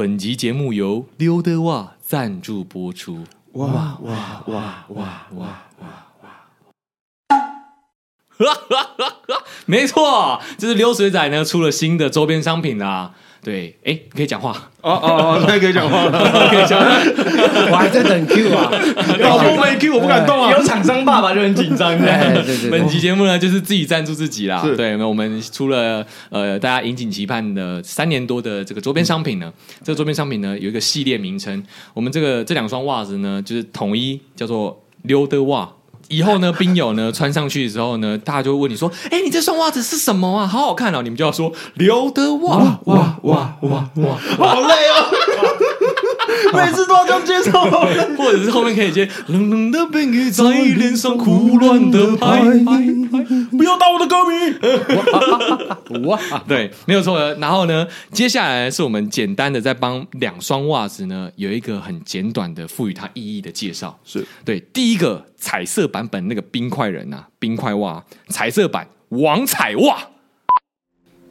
本集节目由溜得袜赞助播出。哇哇哇哇哇哇！哈哈哈哈没错，就是溜水仔呢出了新的周边商品啦。对，哎，可以讲话哦哦哦，可以可以讲话，可以讲话。我还在等 Q 啊，老婆没 Q 我不敢动啊。有厂商爸爸就很紧张。对对对，本集节目呢就是自己赞助自己啦。是对，那我们出了呃大家引颈期盼的三年多的这个周边商品呢，这个周边商品呢有一个系列名称，我们这个这两双袜子呢就是统一叫做溜的袜。以后呢，冰友呢穿上去的时候呢，大家就会问你说：“哎，你这双袜子是什么啊？好好看哦！”你们就要说“刘德华”，哇哇哇哇哇，好累哦。每次都要这样接受，或者是后面可以接冷冷的冰雨在脸上胡乱的拍，不要打我的歌迷。哇，对，没有错的。然后呢，接下来是我们简单的在帮两双袜子呢有一个很简短的赋予它意义的介绍。是对，第一个彩色版本那个冰块人啊，冰块袜，彩色版王彩袜，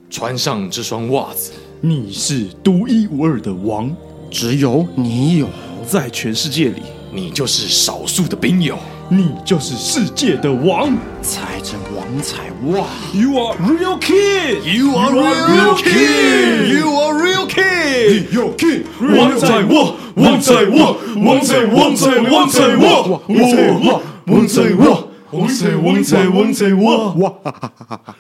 穿上这双袜子，你是独一无二的王。只有你有，在全世界里，你就是少数的兵友，你就是世界的王。踩着王才哇，You are real king. You are real king. You are real king. Real king. 王彩袜，王彩袜，王彩，王彩，王彩袜，王彩袜，王彩袜，王彩，王彩，王彩袜。哇哈哈哈哈！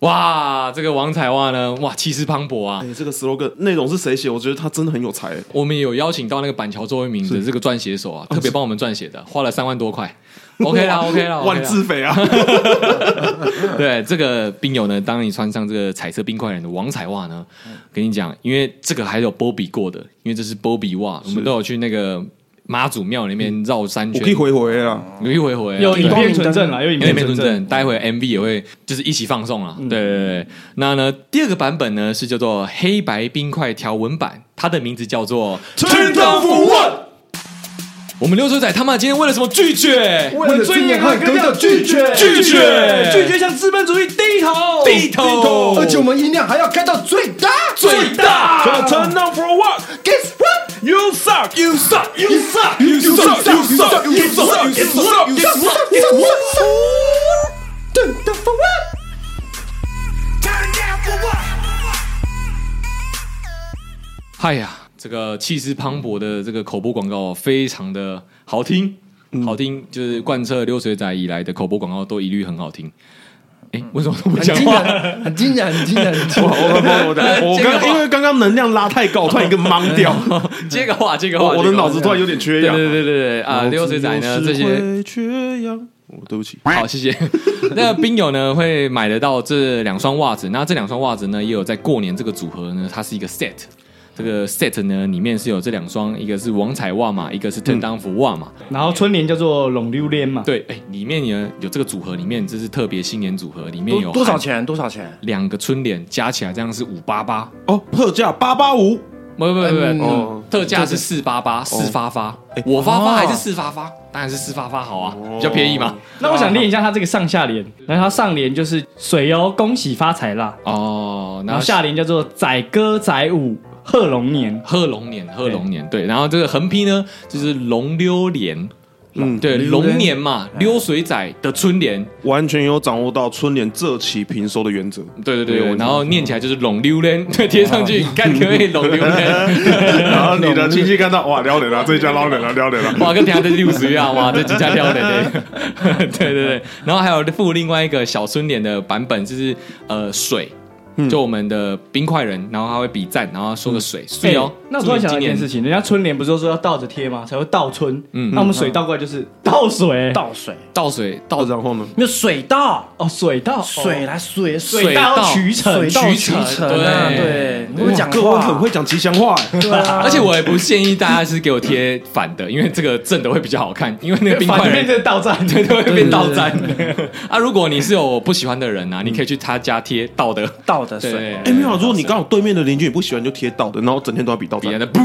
哇，这个王彩袜呢，哇，气势磅礴啊！哎，这个 slogan 内容是谁写？我觉得他真的很有才。我们有邀请到那个板桥周慧敏的这个撰写手啊，特别帮我们撰写的，花了三万多块。OK 啦，OK 啦，万字肥啊！对，这个冰友呢，当你穿上这个彩色冰块人的王彩袜呢，跟你讲，因为这个还有波比过的，因为这是波比袜，我们都有去那个。妈祖庙里面绕三圈，我可以回回啊，可以回回，有影片存证啊，有影片存证。待会 MV 也会就是一起放送啊。对对对，那呢，第二个版本呢是叫做黑白冰块条纹版，它的名字叫做 Turn Down for What。我们溜水仔他妈今天为了什么拒绝？为了尊严和格调拒绝，拒绝，拒绝向资本主义低头，低头。而且我们音量还要开到最大，最大。Turn Down for What？Guess what？You suck! You suck! You suck! You suck! You suck! You suck! You suck! You suck! You suck! Turn down for what? Turn down for what? 嗨呀，这个气势磅礴的这个口播广告非常的好听，好听，就是贯彻溜水仔以来的口播广告都一律很好听。哎，为什么都不讲话？很惊人，很惊人，很惊人！我我我我刚因为刚刚能量拉太高，突然一个懵掉。接个话，接个话，我的脑子突然有点缺氧。对对对对对啊！六水仔呢？这些缺氧。哦，对不起。好，谢谢。那冰友呢会买得到这两双袜子，那这两双袜子呢也有在过年这个组合呢，它是一个 set。这个 set 呢，里面是有这两双，一个是王彩袜嘛，一个是 turn down for what 嘛。然后春联叫做龙溜莲嘛。对，哎，里面呢有这个组合，里面这是特别新年组合，里面有多少钱？多少钱？两个春联加起来这样是五八八哦，特价八八五。不不不不，哦，特价是四八八，四发发。我发发还是四发发？当然是四发发好啊，比较便宜嘛。那我想练一下它这个上下联，然后它上联就是水哦，恭喜发财啦。哦，然后下联叫做载歌载舞。贺龙年，贺龙年，贺龙年，对，然后这个横批呢，就是龙溜莲，嗯，对，龙年嘛，溜水仔的春联，完全有掌握到春联这期平收的原则，对对对，然后念起来就是龙溜莲，对，贴上去看可以龙溜莲，然后你的亲戚看到哇，撩人了，这一家撩人了，撩人了，哇，跟底下这六十样，哇，这几家撩人的，对对对，然后还有附另外一个小春联的版本，就是呃水。就我们的冰块人，然后他会比赞，然后说个水水哦。那我突然想到一件事情，人家春联不是说要倒着贴吗？才会倒春。嗯，那我们水倒过来就是倒水，倒水，倒水，倒然后呢？没有水倒哦，水倒水来水水到渠成，水到渠成。对对，我讲各位很会讲吉祥话，对啊。而且我也不建议大家是给我贴反的，因为这个正的会比较好看，因为那个冰块人变倒站，对，会变倒赞。啊，如果你是有不喜欢的人啊，你可以去他家贴倒的倒。的水，哎，没有，如果你刚好对面的邻居你不喜欢，就贴倒的，然后整天都要比倒站的，不，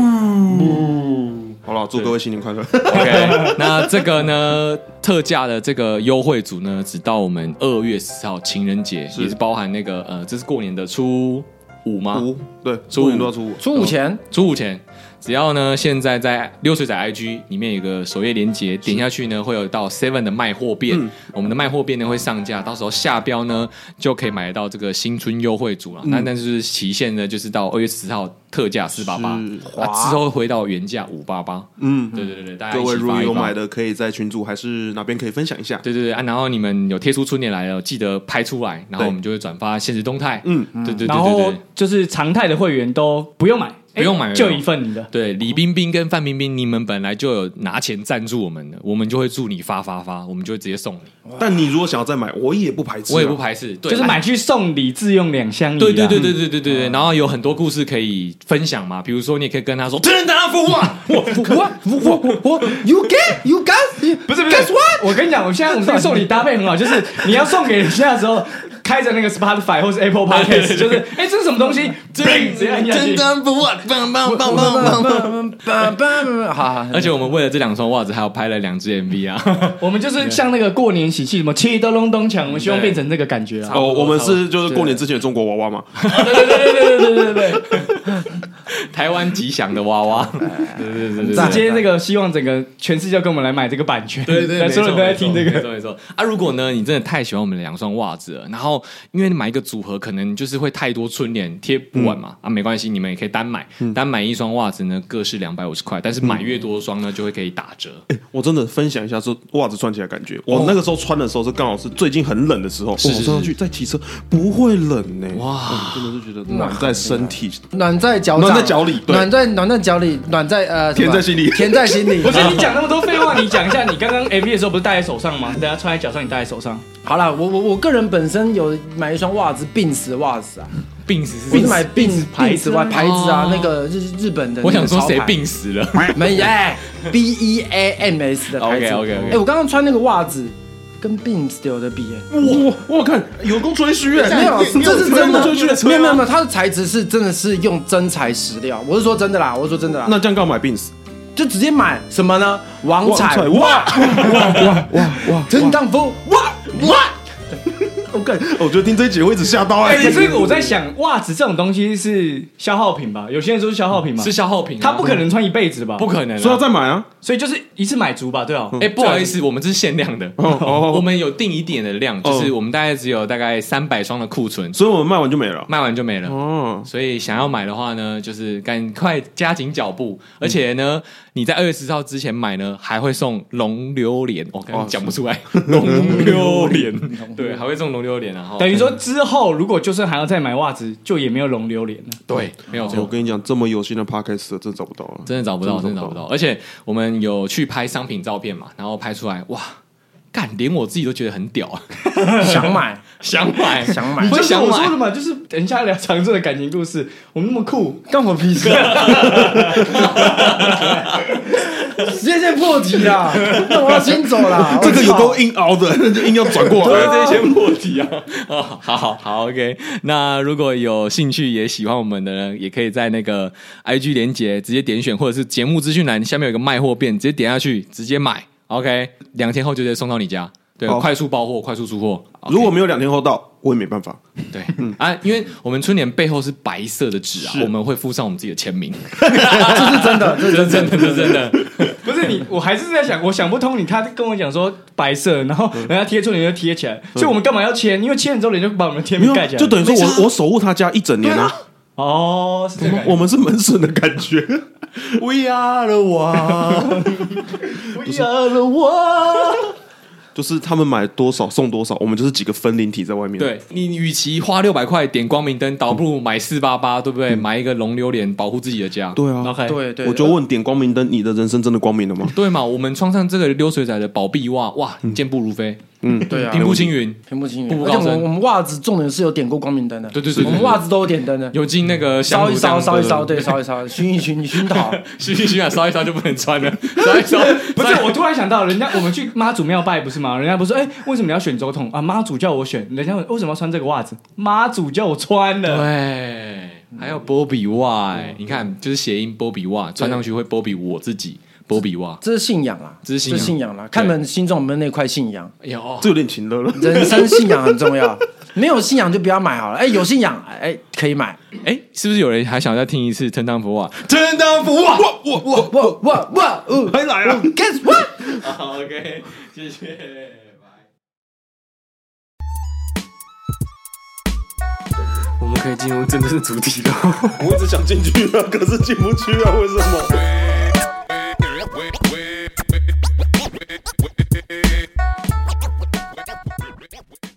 好了，祝各位新年快乐。OK，那这个呢，特价的这个优惠组呢，只到我们二月十号情人节，也是包含那个呃，这是过年的初五吗？五对，初五。过年都要初五。初五前？初五前，只要呢现在在溜水仔 IG 里面有个首页连接，点下去呢会有到 Seven 的卖货店，嗯我们的卖货店呢会上架，到时候下标呢就可以买得到这个新春优惠组了。那、但是期限呢就是到二月十号特价四八八，啊之后回到原价五八八。嗯，对对对对，大家各位如果有买的，可以在群组还是哪边可以分享一下。对对对啊，然后你们有贴出春联来了，记得拍出来，然后我们就会转发现实动态。嗯，对对对然后对对。就是常态的会员都不用买，不用买哎就一份你的。对，李冰冰跟范冰冰，你们本来就有拿钱赞助我们的，我们就会祝你发发发，我们就会直接送你，但你如果想要再买，我也不排斥啊。我也不排斥，对就是买去送礼自用两相宜啊。对对对对对对对对，然后有很多故事可以分享嘛，比如说你也可以跟他说，真的服啊，我我我我我，You get you got，不是不是 Guess what？我跟你讲，我现在我们这个送礼搭配很好，就是你要送给人家的时候，开着那个 Spotify 或是 Apple Podcast，就是哎，这是什么东西？Bing，直接按下去。服啊，棒棒棒棒棒！好好，而且我们为了这两双袜子，还有拍了两支 MV 啊，我们就是像那个过年喜气什么七咚隆咚锵，我们希望变成这个感觉啊。哦，我们是就是过年之前的中国娃娃嘛。对对对对对对对对对。台湾吉祥的娃娃，对对对对对，直接这个希望整个全世界跟我们来买这个版权，对对，所有人都在听这没个。错没错。啊！如果呢，你真的太喜欢我们的两双袜子了，然后因为你买一个组合，可能就是会太多春联贴不完嘛、啊，没关系，你们也可以单买，单买一双袜子呢，各是两百五十块，但是买越多双呢，就会可以打折。我真的分享一下这袜子穿起来感觉，我那个时候穿的时候是刚好是最近很冷的时候，我穿上去再骑车不会冷呢。哇。哇，真的是觉得暖在身体，暖在脚掌，暖在脚里暖在暖在脚里，暖在呃，甜在心里甜在心里。不是你讲那么多废话，你讲一下，你刚刚 MV 的时候不是戴在手上吗？等下穿在脚上，你戴在手上。好了，我我我个人本身有买一双袜子，Beams 的袜子啊，病死我是买 Beams 牌子外牌子啊哦，那个日日本的。我想说谁？病死了？没哎，B E A M S 的牌子。OK，OK，OK 哎，我刚刚穿那个袜子跟 Beams 有的比，欸，哇，我看有够吹嘘哎，没有，这是真的吹嘘的，没有没有没有，它的材质是真的是用真材实料，我是说真的啦，我是说真的啦，那这样干嘛买 Beams？就直接买什么呢？王彩哇哇哇哇哇！陈当夫，哇哇！我感，我觉得听这一集会一直吓到哎、哎。所以我在想，袜子这种东西是消耗品吧？有些人说是消耗品嘛，是消耗品、啊，他不可能穿一辈子吧？不可能、啊，说要再买啊？所以就是一次买足吧？对哦。哎、不好意思，我们这是限量的，哦哦我们有定一点的量，就是我们大概只有大概三百双的库存，所以我们卖完就没了。卖完就没了。哦，所以想要买的话呢，就是赶快加紧脚步，而且呢，你在二月十号之前买呢，还会送龙榴莲。我刚刚讲不出来，龙榴莲，对，还会送龙榴莲啊。等于说之后如果就算还要再买袜子，就也没有龙榴莲了。对，没有错。我跟你讲，这么有心的 Podcast 真的找不到了，真的找不到，真的找不到。而且我们有去拍商品照片嘛，然后拍出来，哇，干，连我自己都觉得很屌啊，想买 想买，想买会就是想买。我说的嘛，就是等一下聊长春的感情故事，我们那么酷，干我屁事啊！破题啦，那我要先走啦。这个有够硬熬的，硬要转过来。这些破题啊！哦，好好好，OK。那如果有兴趣也喜欢我们的人，也可以在那个 IG 连接直接点选，或者是节目资讯栏下面有个卖货变，直接点下去直接买。OK，两天后就直接送到你家。对，快速包货，快速出货。如果没有两天后到，我也没办法。对，啊，因为我们春联背后是白色的纸啊，我们会附上我们自己的签名。这是真的，这是真的，这是真的。不是你，我还是在想，我想不通你。他跟我讲说白色，然后人家贴春联就贴起来，所以我们干嘛要签？因为签了之后，人就把我们的签没有名盖起来，就等于说我我守护他家一整年啊。哦，我们是门神的感觉。We are the one，We are the one。就是他们买多少送多少，我们就是几个分灵体在外面。对你，与其花六百块点光明灯，倒不如买四八八，对不对？买一个龙榴莲，保护自己的家。对啊，OK，对对。我就问点光明灯，你的人生真的光明了吗？对嘛？我们穿上这个溜水仔的宝臂袜，哇，健步如飞，嗯，对啊，平步青云，平步青云。我们我们袜子重点是有点过光明灯的，对对对对我们袜子都有点灯的，有进那个烧一烧，烧一烧，对，烧一烧，熏一熏，你熏陶。熏一熏啊，烧一烧就不能穿了，烧一烧不是，我突然想到，人家我们去妈祖庙拜不是吗？人家不是说，哎、为什么你要选总统啊？妈祖叫我选，人家问为什么要穿这个袜子？妈祖叫我穿的。对，还有波比袜，你看，就是谐音波比袜，穿上去会波比我自己，波比袜，这是信仰啦，这是信仰信仰啦，看你们心中有没有那块信仰。哎呦，这有点情勒了。人生信仰很重要，没有信仰就不要买好了。哎，有信仰，哎，可以买。哎，是不是有人还想再听一次《藤堂福袜》？真当福啊！我我我哇哇哇！哦，还来了。Guess what？好，OK，谢谢，拜。我们可以进入真正的主题了。我一直想进去啊，可是进不去啊，为什么？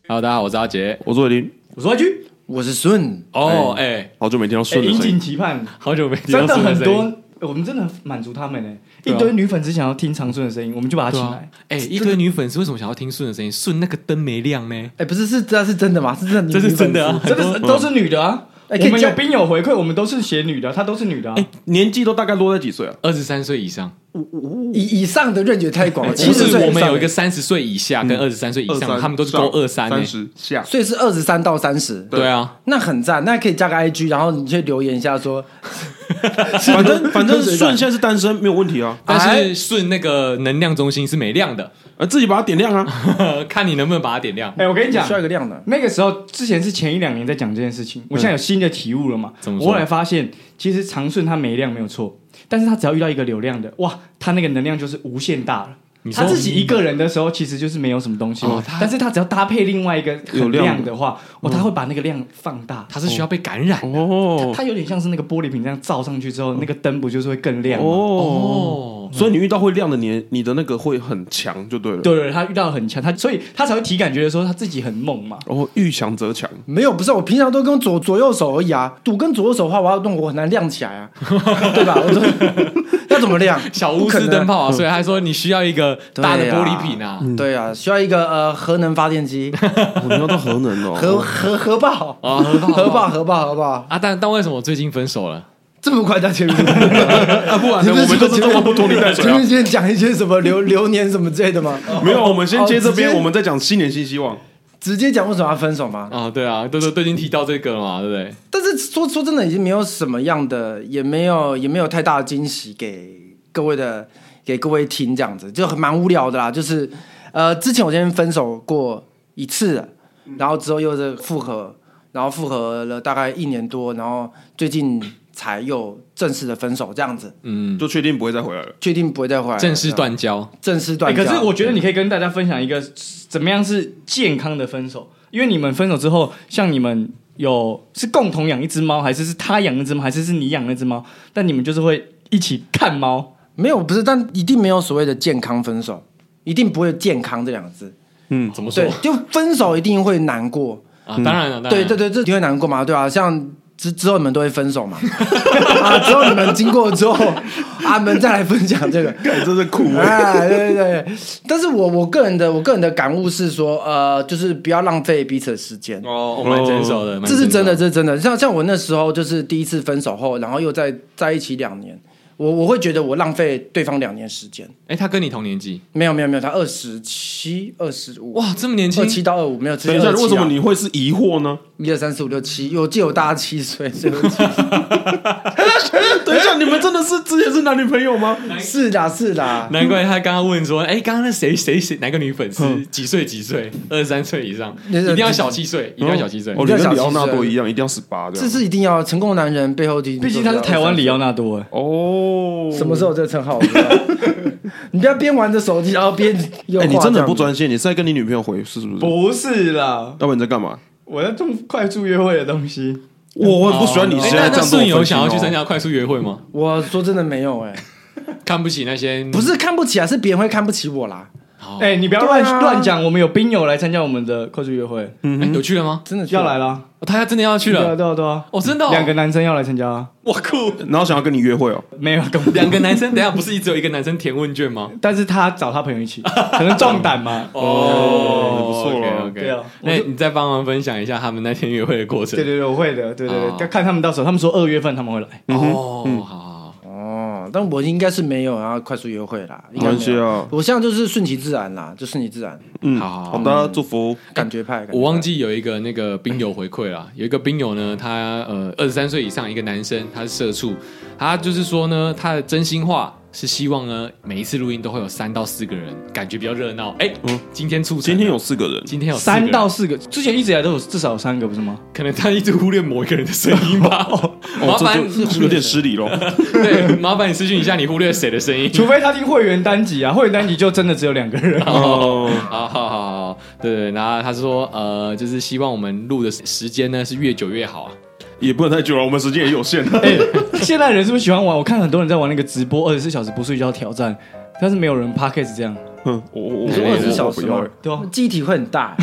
Hello，大家好，我是阿杰。我是伟林，我说一句，我是顺，哦，哎，好久没听到顺的声音颈。期盼，好久没听到真的顺声音很多，我们真的满足他们呢。一啊堆女粉丝想要听长顺的声音，我们就把他对啊请来。，哎，一堆女粉丝为什么想要听顺的声音？顺那个灯没亮呢？哎，不是，是这是真的吗？是真的，这是真的啊，这个都是女的啊。哎可以我们有兵友回馈，我们都是写女的，她都是女的啊。哎，年纪都大概落在几岁啊？二十三岁以上，以以上的认觉太广了，其实我们有一个三十岁以下跟二十三岁以上，他们都是勾二三。十下。所以是二十三到三十，对啊，那很赞，那可以加个 IG，然后你去留言一下说，反正反正顺现在是单身，没有问题啊。但是顺那个能量中心是没亮的，呃，自己把它点亮啊。看你能不能把它点亮。哎，我跟你讲需，要一个亮的，那个时候之前是前一两年在讲这件事情，我现在有新的体悟了嘛？怎么我后来发现，其实长顺它没量没有错，但是他只要遇到一个流量的，哇，他那个能量就是无限大了。他自己一个人的时候，其实就是没有什么东西哦他但是他只要搭配另外一个很有量亮的话，哦，他会把那个量放大。他是需要被感染的哦它有点像是那个玻璃瓶这样照上去之后，那个灯不就是会更亮吗？哦，哦。所以你遇到会亮的你，你的那个会很强，就对了。对对，他遇到很强，他所以他才会体感觉得说他自己很猛嘛。哦，遇强则强。没有，不是我平常都跟左左右手而已啊，赌跟左右手的话，我要弄我很难亮起来啊，对吧？我说 要怎么亮？小钨丝灯泡啊，所以他说你需要一个大的玻璃瓶啊。对啊，需要一个呃核能发电机，我们要到核能哦。核核核爆，啊，核爆核爆，核爆，核爆，啊！但但为什么最近分手了？这么快就前面？啊，不然呢我们都是这么不拖泥带水啊前面。先讲一些什么流流年什么之类的吗？没有，我们先接这边，我们再讲新年新希望。直接讲为什么要分手吗？啊，对啊，都都都已经提到这个了嘛，对不对？但是说说真的，已经没有什么样的，也没有也没有太大的惊喜给各位的，给各位听，这样子就很蛮无聊的啦。就是呃，之前我先分手过一次，然后之后又是复合，然后复合了大概一年多，然后最近才又正式的分手，这样子，嗯，就确定不会再回来了。确定不会再回来了，正式断交。欸正式断交。可是我觉得你可以跟大家分享一个怎么样是健康的分手，因为你们分手之后，像你们有是共同养一只猫，还是是他养一只猫，还是是你养那只猫？但你们就是会一起看猫。没有不是，但一定没有所谓的健康分手，一定不会健康这两个字。嗯，怎么说对，就分手一定会难过。啊？当然了，当然对对对，这一定会难过嘛，对啊，像之之后你们都会分手嘛，啊，之后你们经过之后，啊，你们再来分享这个，看真是酷哎。哎，对对对，但是我我个人的我个人的感悟是说，呃，就是不要浪费彼此的时间。哦，我蛮成熟的，蛮这是真的，这是真的。像像我那时候就是第一次分手后，然后又在在一起两年，我我会觉得我浪费对方两年时间。哎，他跟你同年纪，没有没有没有，他二十七、二十五，哇，这么年轻二七到二五没有。等一下，27啊为什么你会是疑惑呢？一二三四五六七？我记得我大他七岁，所以我记等一下，你们真的是之前是男女朋友吗？是的，是的。难怪他刚刚问说，哎，刚刚那谁谁谁哪个女粉丝几岁几岁？二十三岁以上，一定要小七岁，一定要小七岁。哦，你跟里奥纳多一样，一定要十八的这。是一定要成功的男人背后，毕毕竟他是台湾里奥纳多哎。哦，什么时候有这个称号？你不要边玩着手机，然后边又哎，你真的不画专心，你是在跟你女朋友回是不是？不是啦，要不然你在干嘛？我在做快速约会的东西。我我很不喜欢你哎现在这样做。那那顺有想要去参？加快速约会吗？我说真的没有哎、看不起那些不是看不起啊，是别人会看不起我啦。好哎，你不要乱啊乱讲，我们有兵友来参加我们的快速约会，哎有去了吗？真的要来了。哦他真的要去对啊了？对啊对啊，哦，真的哦两个男生要来参加啊。我酷！然后想要跟你约会哦。没有，根本两个男生，等一下不是只有一个男生填问卷吗？但是他找他朋友一起，可能壮胆嘛。哦，不错了 OK，对啊那你再帮忙分享一下他们那天约会的过程对。对对，我会的，对对哦对，看他们到时候，他们说二月份他们会来。哦，好好但我应该是没有然后快速约会啦，应没关该没有系啊。我现在就是顺其自然啦，就顺其自然，嗯，好好的，祝福。感觉派。感觉派我忘记有一个那个兵友回馈啦，有一个兵友呢，他呃二十三岁以上一个男生，他是社畜，他就是说呢，他的真心话是希望呢每一次录音都会有三到四个人，感觉比较热闹。哎，嗯今天促成今天有四个人，今天有三到四个，之前一直以来都有至少有三个，不是吗？可能他一直忽略某一个人的声音吧。哦 麻哦，烦有点失礼咯。对，麻烦你私讯一下，你忽略谁的声音？除非他听会员单集啊，会员单集就真的只有两个人。哦，好好好好，对对，然后他说，呃，就是希望我们录的时间呢是越久越好啊。也不能太久了，我们时间也有限。哎、现在人是不是喜欢玩？我看很多人在玩那个直播二十四小时不睡觉挑战，但是没有人 podcast 这样，嗯，我我我二十四小时吗我不要欸？对啊，肌体会很大，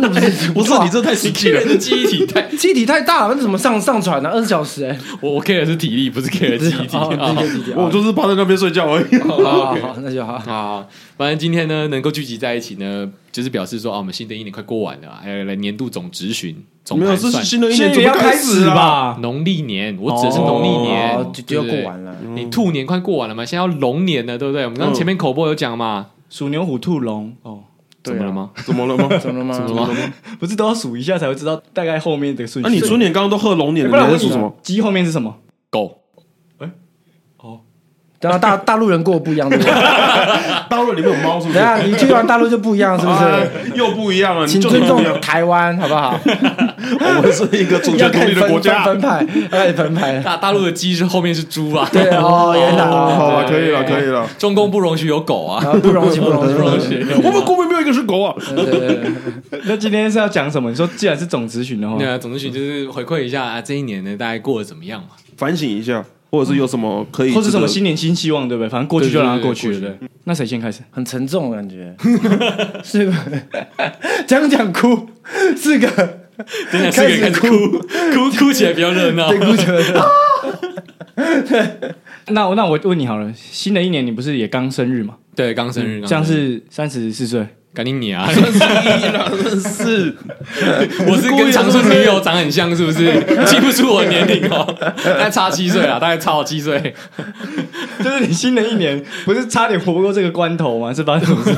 那 不是不是你这太实际了。记忆体太，记忆体太大了，那怎么上上传呢？二十小时哎，我我 care 的是体力，不是 care 的记忆体。我就是趴在那边睡觉而已。好好好，那就好。啊，反正今天呢能够聚集在一起呢，就是表示说啊，我们新的一年快过完了啊，还有来年度总质询、总没有。是新的一年要开始吧？农历年，我指的是农历年，哦就就要过完了。你兔年快过完了嘛，现在要龙年了，对不对？我们刚刚前面口播有讲嘛，鼠牛虎兔龙哦，怎么了吗？怎么了吗？怎么了吗？怎么了吗？不是都要数一下才会知道大概后面的顺序？那你猪年刚刚都喝龙年你在数什么？鸡后面是什么？狗，等下大 大陆人过得不一样，对不对？大陆里面有猫是不是？等下你去完大陆就不一样，是不哎是？又不一样了，你就请尊重。台湾，好不好？我们是一个主权独立的国家。分分派，要开始分派。大大陆的鸡是后面是猪啊，对哦，原来哦，好哦，了，可以了，可以了。中共不容许有狗啊不容许，不容许，不容许。我们国民没有一个是狗啊。对对对对那今天是要讲什么？你说既然是总咨询的话对，啊，总咨询就是回馈一下啊，这一年呢大概过得怎么样嘛？反省一下，或者是有什么可以，或者什么新年新希望，对不对？反正过去就让它过去了，对对对。那谁先开始？很沉重的感觉，是吧？讲讲哭，四个真的是个开始哭 哭哭起来比较热闹。对哭着的。那我那我问你好了，新的一年你不是也刚生日吗？对，刚生日，这样是三十四岁，赶紧你啊！是 我是跟长春女友长很像，是不是？记不住我年龄哦，大概差七岁啊，大概差我七岁。就是你新的一年不是差点活不过这个关头吗？是发生什么事？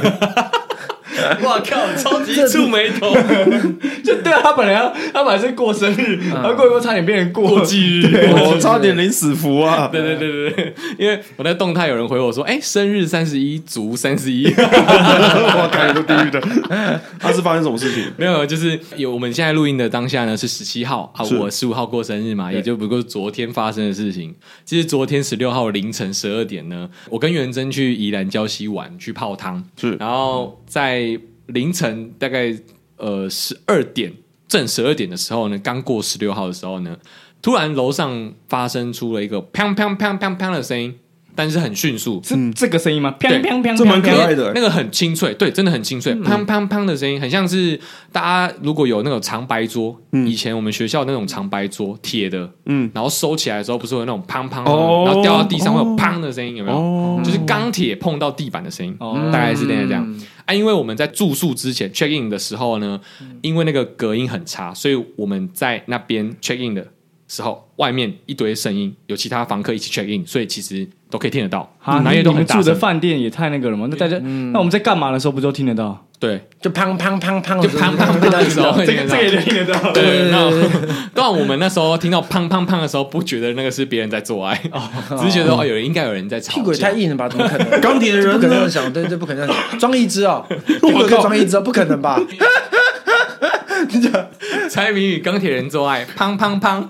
哇靠，超级触眉头，就对啊，他本来要他本来是过生日，然后过一过差点变成过过忌日。我差点临死符啊！对对对对对，因为我在动态有人回我说，哎，生日三十一，足三十一。我感觉都地狱的。他是发生什么事情？没有，就是有我们现在录音的当下呢是十七号啊，我十五号过生日嘛，也就不过昨天发生的事情。其实昨天十六号凌晨十二点呢，我跟元珍去宜兰礁溪玩，去泡汤，是然后在凌晨大概呃十二点正十二点的时候呢，刚过十六号的时候呢，突然楼上发生出了一个砰砰砰砰砰的声音，但是很迅速，是这个声音吗？对。砰砰砰，这蛮可砰爱的。那个很清脆，对，真的很清脆，砰砰砰的声音，很像是大家如果有那种长白桌，以前我们学校那种长白桌铁的，嗯，然后收起来的时候，不是会有那种砰砰，哦。然后掉到地上会有砰的声音，有没有？哦。就是钢铁碰到地板的声音，哦。大概是那样。这样。啊，因为我们在住宿之前 check in 的时候呢，因为那个隔音很差，所以我们在那边 check in 的时候，外面一堆声音，有其他房客一起 check in，所以其实都可以听得到，啊，哪里你你们住的都很大声。饭店也太那个了嘛？那大家，那我们在干嘛的时候不就听得到？对，就砰砰砰砰，就砰砰砰的时候这个这个。也听得到。对，那 当然我们那时候听到砰砰砰的时候，不觉得那个是别人在做爱，只是觉得哦，有人应该有人在吵架。屁股也太硬了吧？怎么可能？钢铁人不可能？想，对对，不可能。装一只 哦，屁股可以装一只哦，不可能吧？猜谜语，钢铁人做爱，砰砰砰，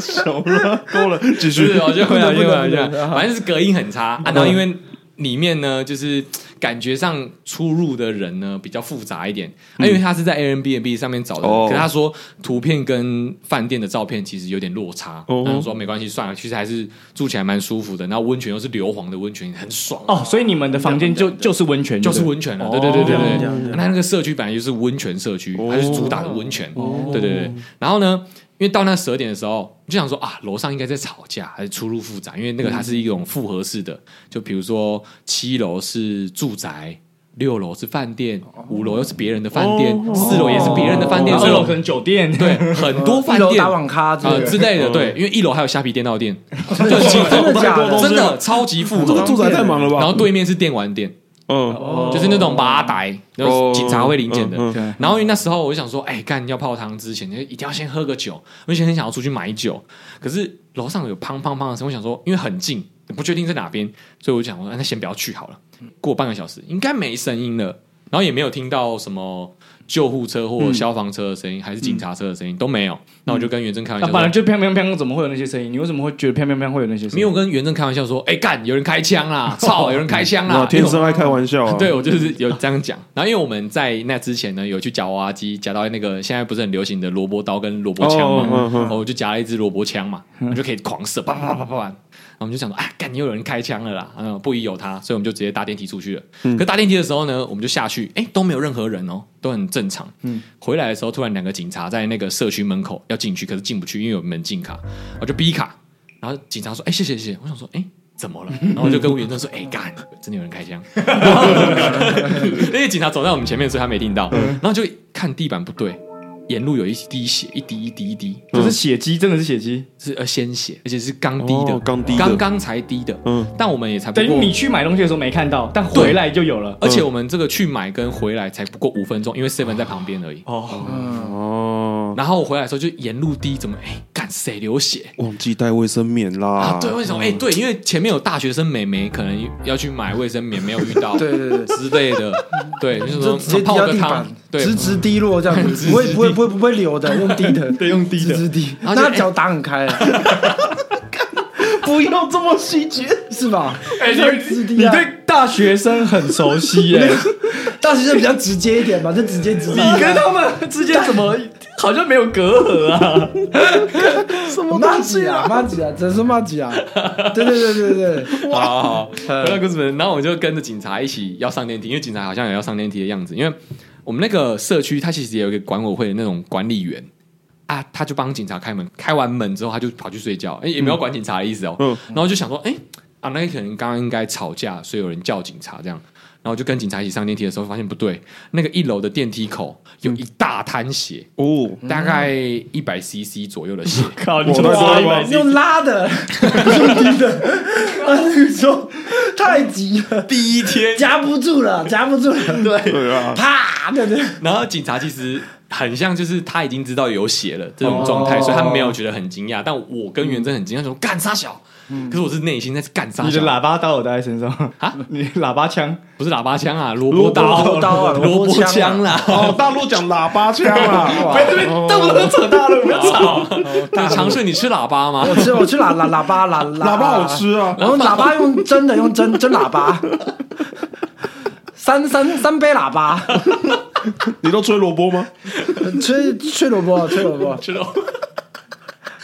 熟了，够了，继是续。哦，就回来不能就回来不能就回来，反正是隔音很差啊。然后因为里面呢，就是感觉上出入的人呢比较复杂一点，啊，因为他是在 Airbnb 上面找的，哦。可是他说图片跟饭店的照片其实有点落差，哦。然后说没关系，算了，其实还是住起来蛮舒服的。然后温泉又是硫磺的温泉，很爽。哦，所以你们的房间就就是温泉，就是对？不对温泉了，对对对对对那那个社区本来就是温泉社区，哦它是主打的温泉，对对对。然后呢，因为到那十二点的时候，我就想说啊，楼上应该在吵架，还是出入复杂，因为那个它是一种复合式的，就比如说七楼是住宅。六楼是饭店，五楼又是别人的饭店，四楼也是别人的饭店，所以楼可能酒店，对很多饭店。一楼打网咖之啊类的。之类的，对，因为一楼还有虾皮电脑店，就 真的假的？真的超级复合，这个住宅太忙了吧？然后对面是电玩店。嗯，就是那种麻袋，然后警察会临检的。然后因为那时候我就想说，哎，干要泡汤之前，就一定要先喝个酒。我以前很想要出去买酒，可是楼上有砰砰砰的声，我想说，因为很近，不确定在哪边，所以我就想说，那先不要去好了。过半个小时，应该没声音了，然后也没有听到什么。救护车或消防车的声音，嗯、还是警察车的声音、嗯、都没有。那我就跟元正开玩笑，本来就砰砰砰，怎么会有那些声音？你为什么会觉得砰砰砰会有那些声音？因为我跟元正开玩笑说：“哎、欸，干，有人开枪啦！操，有人开枪啦！”天生爱开玩笑、啊。对，我就是有这样讲。然后因为我们在那之前呢，有去夹娃娃机，夹到那个现在不是很流行的萝卜刀跟萝卜枪嘛，我就夹了一支萝卜枪嘛，我就可以狂射，啪啪啪啪啪。然后我们就想说，哎，干，又有人开枪了啦！嗯，不疑有他，所以我们就直接搭电梯出去了。嗯、可搭电梯的时候呢，我们就下去，哎，都没有任何人哦，都很正常。嗯，回来的时候，突然两个警察在那个社区门口要进去，可是进不去，因为有门禁卡，我就逼卡。然后警察说，哎，谢谢谢谢。我想说，哎，怎么了？然后我就跟吴元正说，哎，干，真的有人开枪。那些警察走在我们前面，所以他没听到。然后就看地板不对。沿路有一滴血，一滴一滴一滴，就是血迹，真的是血迹，是呃鲜血，而且是刚滴的，刚滴，刚刚才滴的。嗯，但我们也才不过。等于你去买东西的时候没看到，但回来就有了。而且我们这个去买跟回来才不过五分钟，因为 seven 在旁边而已。哦哦。然后我回来的时候就沿路滴，怎么哎，干谁流血？忘记带卫生棉啦。啊，对，为什么？哎，对，因为前面有大学生美眉，可能要去买卫生棉，没有遇到，对对对之类的。对，就是说直接滴到地板，直直滴落这样子，不会不会不会不会流的。用滴的，对，用滴的，直滴，那脚打很开，不用这么细节，是吧？哎，你你对大学生很熟悉耶，大学生比较直接一点吧，就直接直。你跟他们之间怎么好像没有隔阂啊？什么麻 吉啊，骂几啊，真是骂几啊！对对对对对，好好好，回到故事，然后我就跟着警察一起要上电梯，因为警察好像也要上电梯的样子，因为。我们那个社区，他其实也有一个管委会的那种管理员啊，他就帮警察开门，开完门之后，他就跑去睡觉，哎，也没有管警察的意思哦。嗯，然后就想说，哎，啊，那可能刚刚应该吵架，所以有人叫警察这样。然后就跟警察一起上电梯的时候，发现不对，那个一楼的电梯口有一大滩血哦，大概一百 CC 左右的血。靠，你怎么拉？用拉的，用滴的。啊，你说太急了，第一天夹不住了，夹不住了，对，啪，对对。然后警察其实很像，就是他已经知道有血了这种状态，所以他没有觉得很惊讶。但我跟元真很惊讶，说干啥小？可是我是内心在干啥？你的喇叭刀我带在身上啊？你喇叭枪不是喇叭枪啊？萝卜刀，萝卜刀啊，萝卜枪啦！哦，大陆讲喇叭枪啊！别别别，动不动扯大陆，不要吵！你常睡，你吃喇叭吗？我吃，我吃喇喇喇叭，喇 喇叭好吃啊！我用喇叭用真的，用真真 喇叭，三三三杯喇叭。你都吹萝卜吗？吹吹萝卜，吹萝卜，吹萝卜。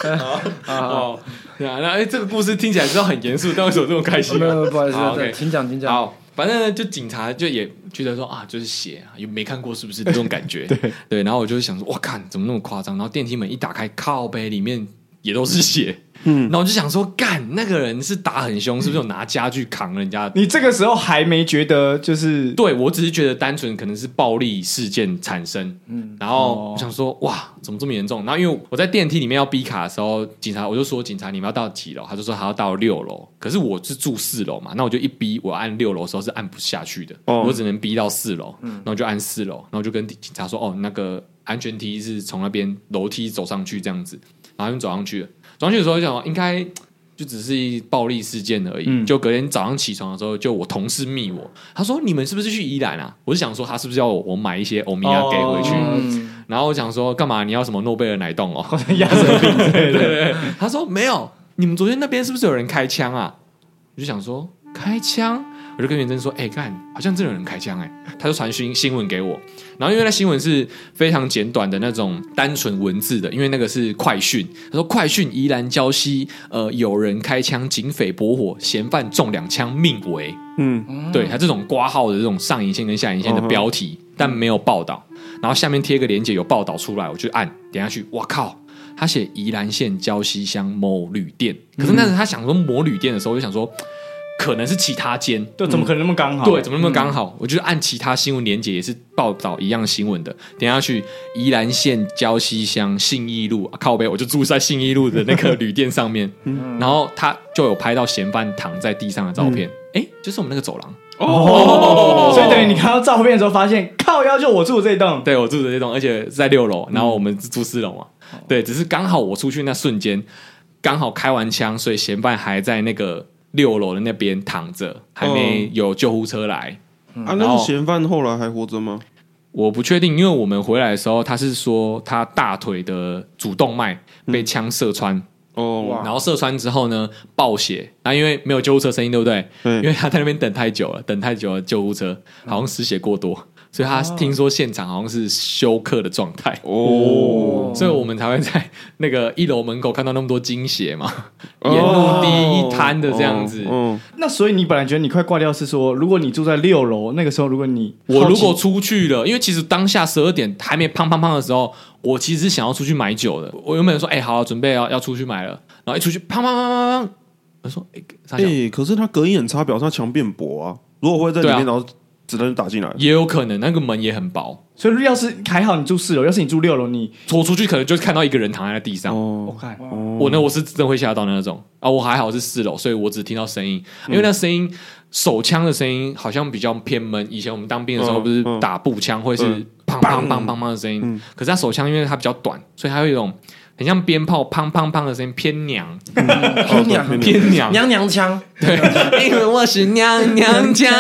好好。对啊，那哎，这个故事听起来知道很严肃，但为什么这么开心？没有，不好意思，对，请讲，请讲。好，反正呢，就警察就也觉得说啊，就是血啊，又没看过是不是这种感觉？对对，然后我就想说，哇，看怎么那么夸张？然后电梯门一打开，靠背里面也都是血。嗯，然后我就想说，干那个人是打很凶，是不是有拿家具扛人家？你这个时候还没觉得就是？对，我只是觉得单纯可能是暴力事件产生。嗯，然后我想说，哇，怎么这么严重？然后因为我在电梯里面要逼卡的时候，警察我就说，警察你们要到几楼？他就说他要到六楼。可是我是住四楼嘛，那我就一逼，我按六楼的时候是按不下去的，哦、我只能逼到四楼。嗯，然后就按四楼，然后就跟警察说，哦，那个安全梯是从那边楼梯走上去这样子，然后就走上去了。走上去的时候就想，应该。就只是一暴力事件而已。嗯、就隔天早上起床的时候，就我同事密我，他说：“你们是不是去宜兰啊？”我是想说，他是不是要我，我买一些欧米亚给回去？哦、然后我想说，干嘛？你要什么诺贝尔奶冻哦？压舌饼，对对对。他说没有，你们昨天那边是不是有人开枪啊？我就想说，开枪。我就跟元真说：“哎、欸，看，好像真的有人开枪哎、欸！”他就传讯新闻给我，然后因为那新闻是非常简短的那种单纯文字的，因为那个是快讯。他说：“快讯，宜兰礁溪，呃，有人开枪，警匪搏火，嫌犯中两枪，命危。”嗯，对他这种挂号的这种上影线跟下影线的标题，嗯、但没有报道。然后下面贴个链接，有报道出来，我就按点下去。哇靠！他写宜兰县礁溪乡某旅店，可是那时他想说某旅店的时候，我就想说。可能是其他间，对，怎么可能那么刚好？对，怎么那么刚好？嗯、我就按其他新闻连结也是报道一样新闻的，等下去宜兰县礁溪乡信义路、啊、靠北，我就住在信义路的那个旅店上面，嗯、然后他就有拍到嫌犯躺在地上的照片，哎、嗯，就是我们那个走廊。哦，哦。所以等于你看到照片的时候，发现靠腰就我住的这栋，对我住的这栋，而且在六楼，然后我们住四楼嘛，嗯、对，只是刚好我出去那瞬间刚好开完枪，所以嫌犯还在那个。六楼的那边躺着，还没有救护车来。啊，那个嫌犯后来还活着吗？我不确定，因为我们回来的时候，他是说他大腿的主动脉被枪射穿，哦，然后射穿之后呢，爆血，啊，因为没有救护车声音，对不对？对因为他在那边等太久了，等太久了，救护车好像失血过多。所以他听说现场好像是休克的状态哦，所以我们才会在那个一楼门口看到那么多经血嘛，沿路第一摊的这样子。嗯，那所以你本来觉得你快挂掉是说，如果你住在六楼，那个时候如果你我如果出去了，因为其实当下十二点还没砰砰砰的时候，我其实是想要出去买酒的。我原本说，哎、欸，好，准备要要出去买了，然后一出去砰砰砰砰砰，我说，哎、欸，哎、欸，可是它隔音很差，表示它墙变薄啊。如果会在里面，然后。子弹就打进来，也有可能那个门也很薄，所以要是还好你住四楼，要是你住六楼，你拖出去可能就看到一个人躺在地上。哦，我看。我呢，我是真的会吓到那种。啊。我还好是四楼，所以我只听到声音，因为那声音手枪的声音好像比较偏闷。以前我们当兵的时候不是打步枪会是砰砰砰砰砰的声音，可是他手枪因为它比较短，所以它有一种很像鞭炮砰砰砰的声音，偏娘，偏娘，偏娘，娘娘腔。对，因为我是娘娘腔。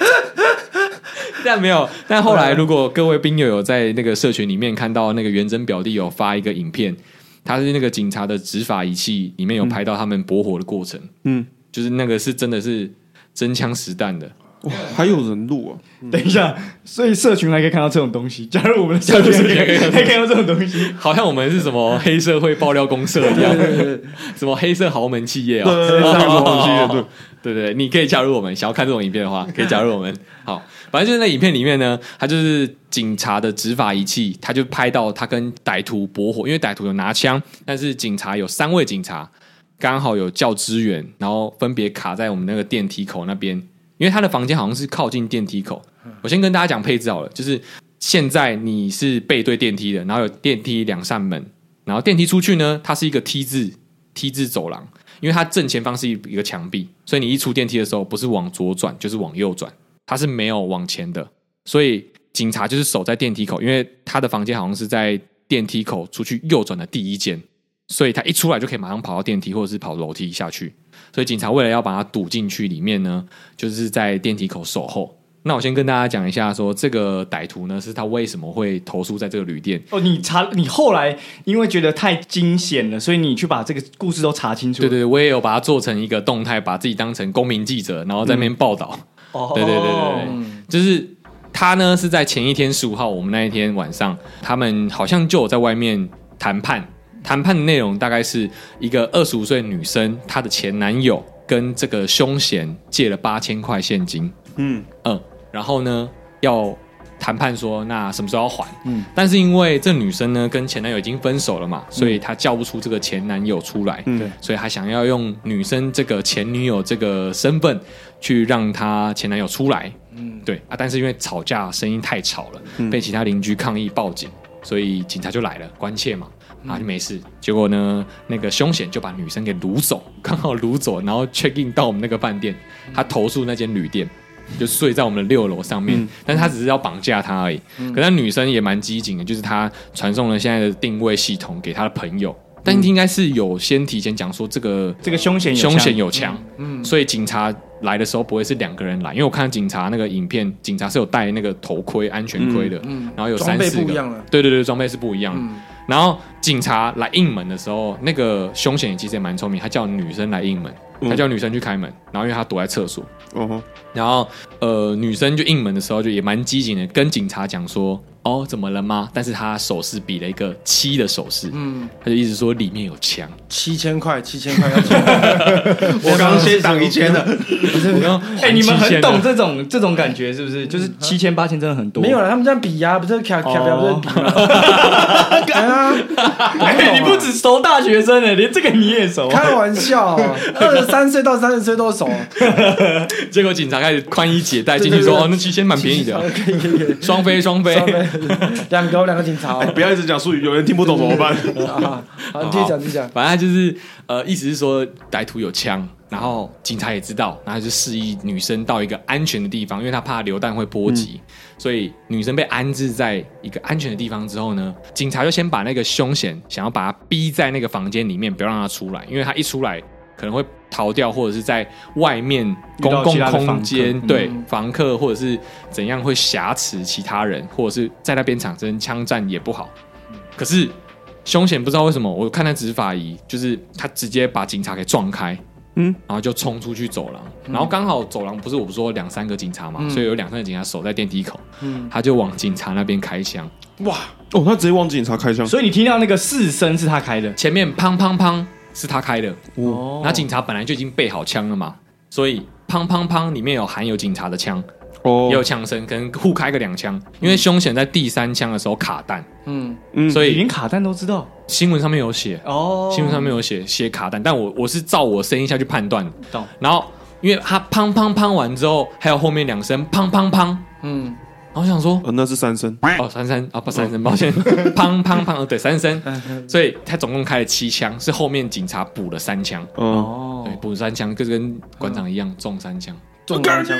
但没有，但后来如果各位兵友有在那个社群里面看到那个元真表弟有发一个影片，他是那个警察的执法仪器里面有拍到他们搏火的过程，嗯，就是那个是真的是真枪实弹的，哇，还有人录啊！等一下，所以社群还可以看到这种东西，加入我们的社群还可以看到这种东西，好像我们是什么黑社会爆料公社一样，什么黑色豪门企业啊，黑色豪门企业，对。对对，你可以加入我们。想要看这种影片的话，可以加入我们。好，反正就是那影片里面呢，他就是警察的执法仪器，他就拍到他跟歹徒搏火，因为歹徒有拿枪，但是警察有三位警察刚好有叫支援，然后分别卡在我们那个电梯口那边，因为他的房间好像是靠近电梯口。我先跟大家讲配置好了，就是现在你是背对电梯的，然后有电梯两扇门，然后电梯出去呢，它是一个 T 字 T 字走廊。因为它正前方是一一个墙壁，所以你一出电梯的时候，不是往左转就是往右转，它是没有往前的。所以警察就是守在电梯口，因为他的房间好像是在电梯口出去右转的第一间，所以他一出来就可以马上跑到电梯或者是跑楼梯下去。所以警察为了要把他堵进去里面呢，就是在电梯口守候。那我先跟大家讲一下说，说这个歹徒呢，是他为什么会投诉在这个旅店？哦，你查，你后来因为觉得太惊险了，所以你去把这个故事都查清楚。对对对，我也有把它做成一个动态，把自己当成公民记者，然后在那边报道。哦、嗯，对对对对就是他呢是在前一天十五号，我们那一天晚上，他们好像就有在外面谈判，谈判的内容大概是一个二十五岁女生，她的前男友跟这个凶嫌借了八千块现金。嗯。嗯。然后呢，要谈判说那什么时候要还？嗯，但是因为这女生呢跟前男友已经分手了嘛，所以她叫不出这个前男友出来，嗯，对，所以还想要用女生这个前女友这个身份去让她前男友出来，嗯，对。啊，但是因为吵架声音太吵了，嗯，被其他邻居抗议报警，所以警察就来了，关切嘛，啊就没事。结果呢，那个凶险就把女生给掳走，刚好掳走，然后 check in 到我们那个饭店，他投诉那间旅店。就睡在我们的六楼上面，嗯、但是他只是要绑架他而已。嗯、可是女生也蛮机警的，就是他传送了现在的定位系统给他的朋友，嗯、但应该是有先提前讲说这个这个凶险凶险有强，嗯，所以警察来的时候不会是两个人来，因为我看警察那个影片，警察是有戴那个头盔、安全盔的，嗯，嗯。然后有三四个，对对对，装备是不一样的。嗯、然后警察来应门的时候，那个凶险其实也蛮聪明，他叫女生来应门。他叫女生去开门，然后因为他躲在厕所，然后呃，女生就应门的时候就也蛮机警的，跟警察讲说。哦，怎么了吗？但是他手势比了一个七的手势，嗯，他就一直说里面有枪，七千块，七千块要 钱。我刚刚先挡一千的，我刚，哎，你们很懂这种这种感觉是不是？就是七千八千真的很多。没有了，他们这样比呀，不是卡卡表不是比吗？哎，你不止熟大学生哎，连这个你也熟。开玩笑，二十三岁到三十岁都熟。结果警察开始宽衣解带进去说：“哦，那其实蛮便宜的，可以可以，双飞双飞。”两个两个警察，不要一直讲术语，有人听不懂怎么办？好，你继续讲，继续讲。反正就是呃，意思是说歹徒有枪，然后警察也知道，然后就示意女生到一个安全的地方，因为他怕流弹会波及，所以女生被安置在一个安全的地方之后呢，警察就先把那个凶嫌想要把他逼在那个房间里面，不要让他出来，因为他一出来。可能会逃掉，或者是在外面公共空间对房客或者是怎样会挟持其他人，或者是在那边产生枪战也不好。可是凶险不知道为什么，我看他执法仪，就是他直接把警察给撞开。嗯，然后就冲出去走廊，然后刚好走廊不是我不说两三个警察嘛，所以有两三个警察守在电梯口，嗯，他就往警察那边开枪，哇，哦，他直接往警察开枪，所以你听到那个四声是他开的，前面砰砰砰是他开的，哦，那警察本来就已经备好枪了嘛，所以砰砰砰里面有含有警察的枪。哦，也有枪声，可能互开个两枪，因为凶险在第三枪的时候卡弹，嗯。嗯，所以连卡弹都知道，新闻上面有写哦，新闻上面有写写卡弹，但我我是照我声音下去判断，懂。然后因为他砰砰砰完之后，还有后面两声砰砰砰，嗯，然后我想说，那是三声，哦，三声啊，不三声，抱歉，砰砰砰，对，三声，所以他总共开了七枪，是后面警察补了三枪，哦，对，补三枪，就跟馆长一样中三枪。中枪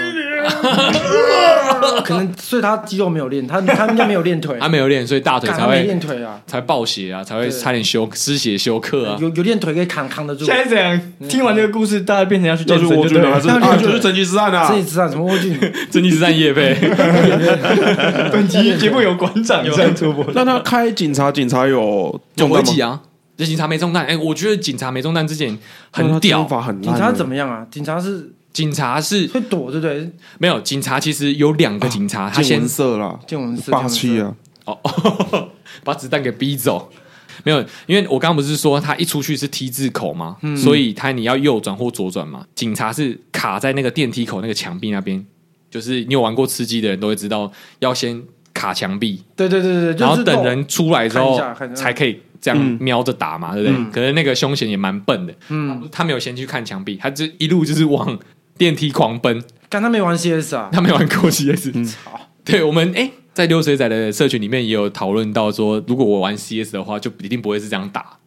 可能所以他肌肉没有练，他他应该没有练腿，他没有练，所以大腿才会练腿啊，才爆血啊，才会差点休失血休克啊。有有练腿可以扛扛得住。现在这样，听完这个故事，大家变成要去叫去卧军了，还是啊？就是成吉思汗啊？成吉思汗什么卧军？成吉思汗业配。本期节目有馆长有在出播，那他开警察，警察有有危机啊？这警察没中弹。哎，我觉得警察没中弹之前很屌，警察怎么样啊？警察是。警察是会躲，对不对？没有，警察其实有两个警察，他先射了，见闻色，霸气啊！哦，把子弹给逼走。没有，因为我刚刚不是说他一出去是 T 字口吗？所以他你要右转或左转嘛。警察是卡在那个电梯口那个墙壁那边，就是你有玩过吃鸡的人都会知道，要先卡墙壁。对对对对，然后等人出来之后才可以这样瞄着打嘛，对不对？可是那个凶险也蛮笨的，嗯，他没有先去看墙壁，他就一路就是往。电梯狂奔，刚他没玩 CS 啊，他没玩过 CS。嗯，对，我们哎，在溜水仔的社群里面也有讨论到说，如果我玩 CS 的话，就一定不会是这样打，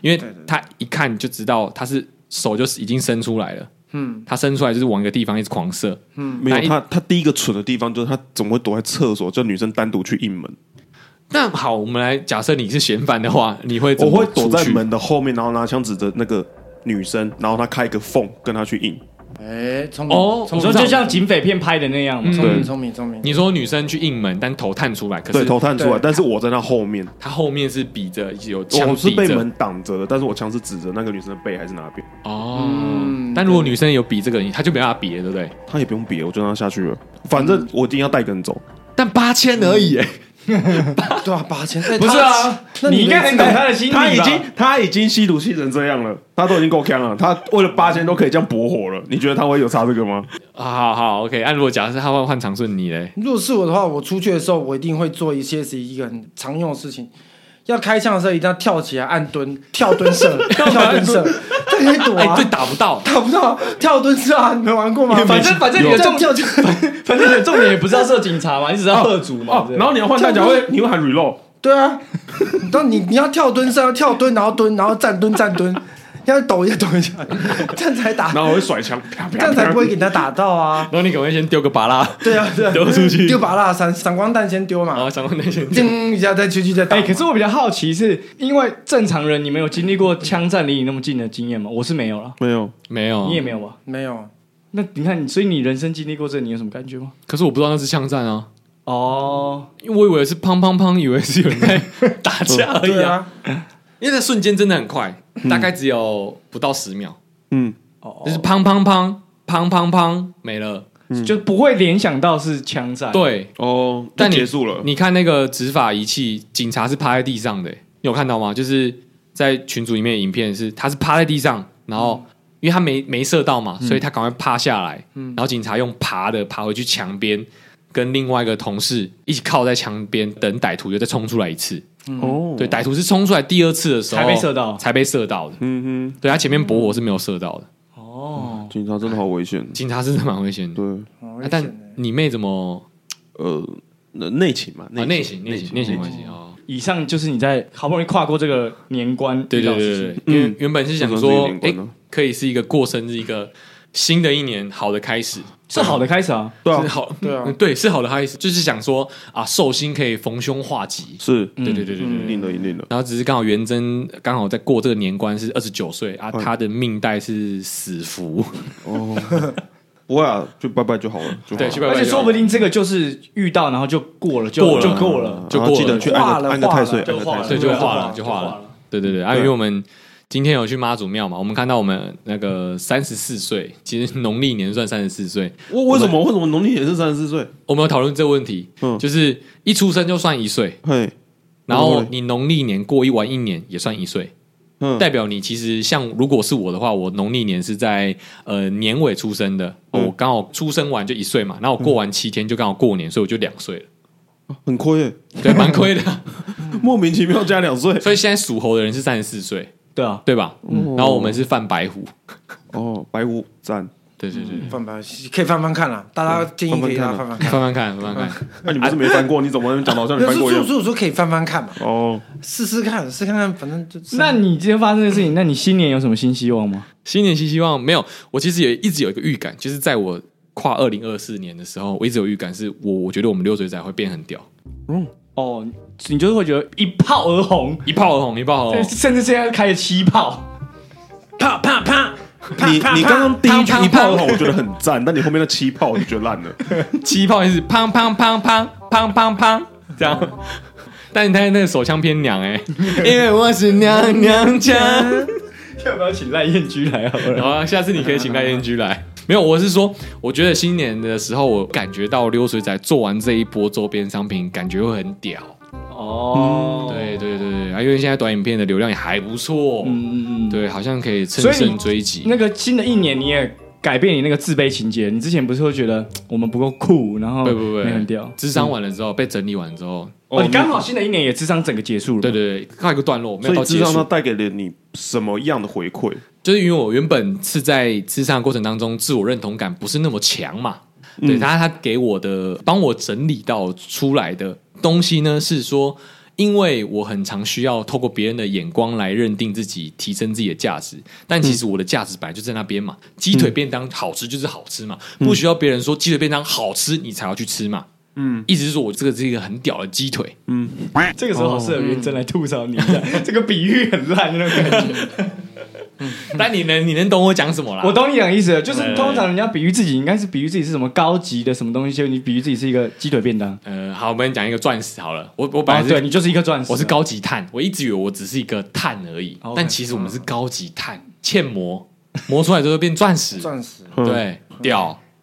因为他一看就知道他是手就是已经伸出来了，嗯，他伸出来就是往一个地方一直狂射，嗯，没有他他第一个蠢的地方就是他怎么会躲在厕所，叫女生单独去应门？那好，我们来假设你是嫌犯的话，你会我会躲在门的后面，然后拿枪指着那个女生，然后他开一个缝跟她去应。哎，聪明哦！你说就像警匪片拍的那样嘛？聪明，聪明，聪明。你说女生去应门，但头探出来，可是头探出来，但是我在那后面，他后面是比着有枪，我是被门挡着的，但是我枪是指着那个女生的背还是哪边？哦，但如果女生有比这个，他就没办法比了，对不对？他也不用比，我就让他下去了。反正我一定要带个人走，但八千而已，哎。对啊，八千不是啊，那你应该很懂他的心理吧？他已经他已经吸毒吸成这样了，他都已经够呛了，他为了八千都可以这样搏火了，你觉得他会有差这个吗？啊，好好，OK。按如果假设他会换长顺，你嘞？如果是我的话，我出去的时候，我一定会做一些是一个很常用的事情。要开枪的时候，一定要跳起来按蹲，跳蹲射，跳蹲射，这可以躲啊！对，打不到，打不到，跳蹲射啊！你没玩过吗？反正反正你的重点，反正你的重点也不是要射警察嘛，你只是要喝足嘛。然后你要换弹夹，会你会喊 reload。对啊，当 你你要跳蹲射，要跳蹲，然后蹲，然后站蹲站蹲。要抖一下抖一下，这样才打。然后我会甩枪，这样才不会给他打到啊。然后你可能先丢个拔蜡，对啊，对啊，丢出去，丢拔蜡闪闪光弹先丢嘛。啊，闪光弹先叮一下，再出去再打。哎，可是我比较好奇，是因为正常人你没有经历过枪战离你那么近的经验吗？我是没有了，没有，没有，你也没有吧？没有。那你看，所以你人生经历过这，你有什么感觉吗？可是我不知道那是枪战啊。哦，因为我以为是砰砰砰，以为是有人在 打架而已啊。因为那瞬间真的很快，大概只有不到十秒，嗯，就是砰砰砰砰砰砰没了，就不会联想到是枪战。对哦，但结束了。你看那个执法仪器，警察是趴在地上的，你有看到吗？就是在群组里面的影片是，他是趴在地上，然后因为他没没射到嘛，所以他赶快趴下来，然后警察用爬的爬回去墙边，跟另外一个同事一起靠在墙边等歹徒，又再冲出来一次。哦，对，歹徒是冲出来第二次的时候才被射到，才被射到的。嗯哼，对他前面搏火是没有射到的。哦，警察真的好危险，警察真的蛮危险的。对，但你妹怎么？呃，内情嘛，内情，内情，内情关系啊。以上就是你在好不容易跨过这个年关，对对对对，因为原本是想说，哎，可以是一个过生日，一个新的一年好的开始。是好的开始啊。对啊。是，好，对啊。嗯对，是好的开始，就是想说啊，寿星可以逢凶化吉，是。对对对对对一定的，一定的。然后只是刚好元真刚好在过这个年关是二十九岁啊，嗯。他的命带是死符，哦，不会啊，就拜拜就好了，就好了。对去拜拜而且说不定这个就是遇到，然后就过了，就过了。就过了。就过了记得去按个按个太岁，化了太岁。对，就化了，就就化了。对对对，啊，对因为我们今天有去妈祖庙嘛，我们看到我们那个三十四岁，其实农历年算三十四岁，为为什么？为什么农历也是三十四岁？我们有讨论这个问题，嗯。就是一出生就算一岁，嘿，然后嗯你农历年过一完一年也算一岁。嗯，代表你其实像如果是我的话，我农历年是在呃年尾出生的，我刚好出生完就一岁嘛，然后我过完七天就刚好过年，所以我就两岁了，很亏耶，对，蛮亏的。莫名其妙加两岁。所以现在属猴的人是三十四岁，对啊，对吧？然后我们是犯白虎，哦，白虎赞。对对对，翻翻可以翻翻看啦，大家建议可以大家翻翻看。翻翻看，翻翻看。那你不是没翻过？你怎么能讲的好像你，翻过一样？所以所以我说可以翻翻看嘛，哦，试试看，试看看，反正就那你今天发生的事情，那你新年有什么新希望吗？新年新希望没有，我其实也一直有一个预感，就是在我跨二零二四年的时候，我一直有预感，是我我觉得我们六水仔会变很屌，嗯哦，你就是会觉得一炮而红，一炮而红，一炮而红。甚至现在开了七炮，啪啪啪，你你刚刚第一句一炮的话，我觉得很赞，但你后面的七炮我就觉得烂了。七炮也是砰砰砰砰砰砰砰这样，但你看那个手枪偏娘哎、因为我是娘娘腔。要不要请赖燕居来好了？好啊下次你可以请赖燕居来。没有，我是说，我觉得新年的时候，我感觉到溜水仔做完这一波周边商品，感觉会很屌。哦，对对对对，啊，因为现在短影片的流量也还不错，嗯嗯嗯，对，好像可以乘胜追击。那个新的一年你也改变你那个自卑情节，你之前不是会觉得我们不够酷，然后不不不，没很屌，智商完了之后，被整理完之后，哦，你刚好新的一年也智商整个结束了，对对对，告一个段落，没有所以到结束。智商它带给了你什么样的回馈？就是因为我原本是在智商的过程当中，自我认同感不是那么强嘛。对他，他给我的帮我整理到出来的东西呢，是说，因为我很常需要透过别人的眼光来认定自己，提升自己的价值。但其实我的价值本来就在那边嘛。鸡腿便当好吃就是好吃嘛，不需要别人说鸡腿便当好吃你才要去吃嘛。嗯，意思是说我这个是一个很屌的鸡腿。嗯这个时候好适合元真来吐槽你一下，这个比喻很烂那种感觉。但你能你能懂我讲什么啦？我懂你讲意思，就是通常人家比喻自己，应该是比喻自己是什么高级的什么东西，就你比喻自己是一个鸡腿便当。呃，好，我们讲一个钻石好了。我我本来哦，对你就是一个钻石，我是高级碳，我一直以为我只是一个碳而已。但其实我们是高级碳，嵌磨磨 出来之后变钻石，钻石，对，屌，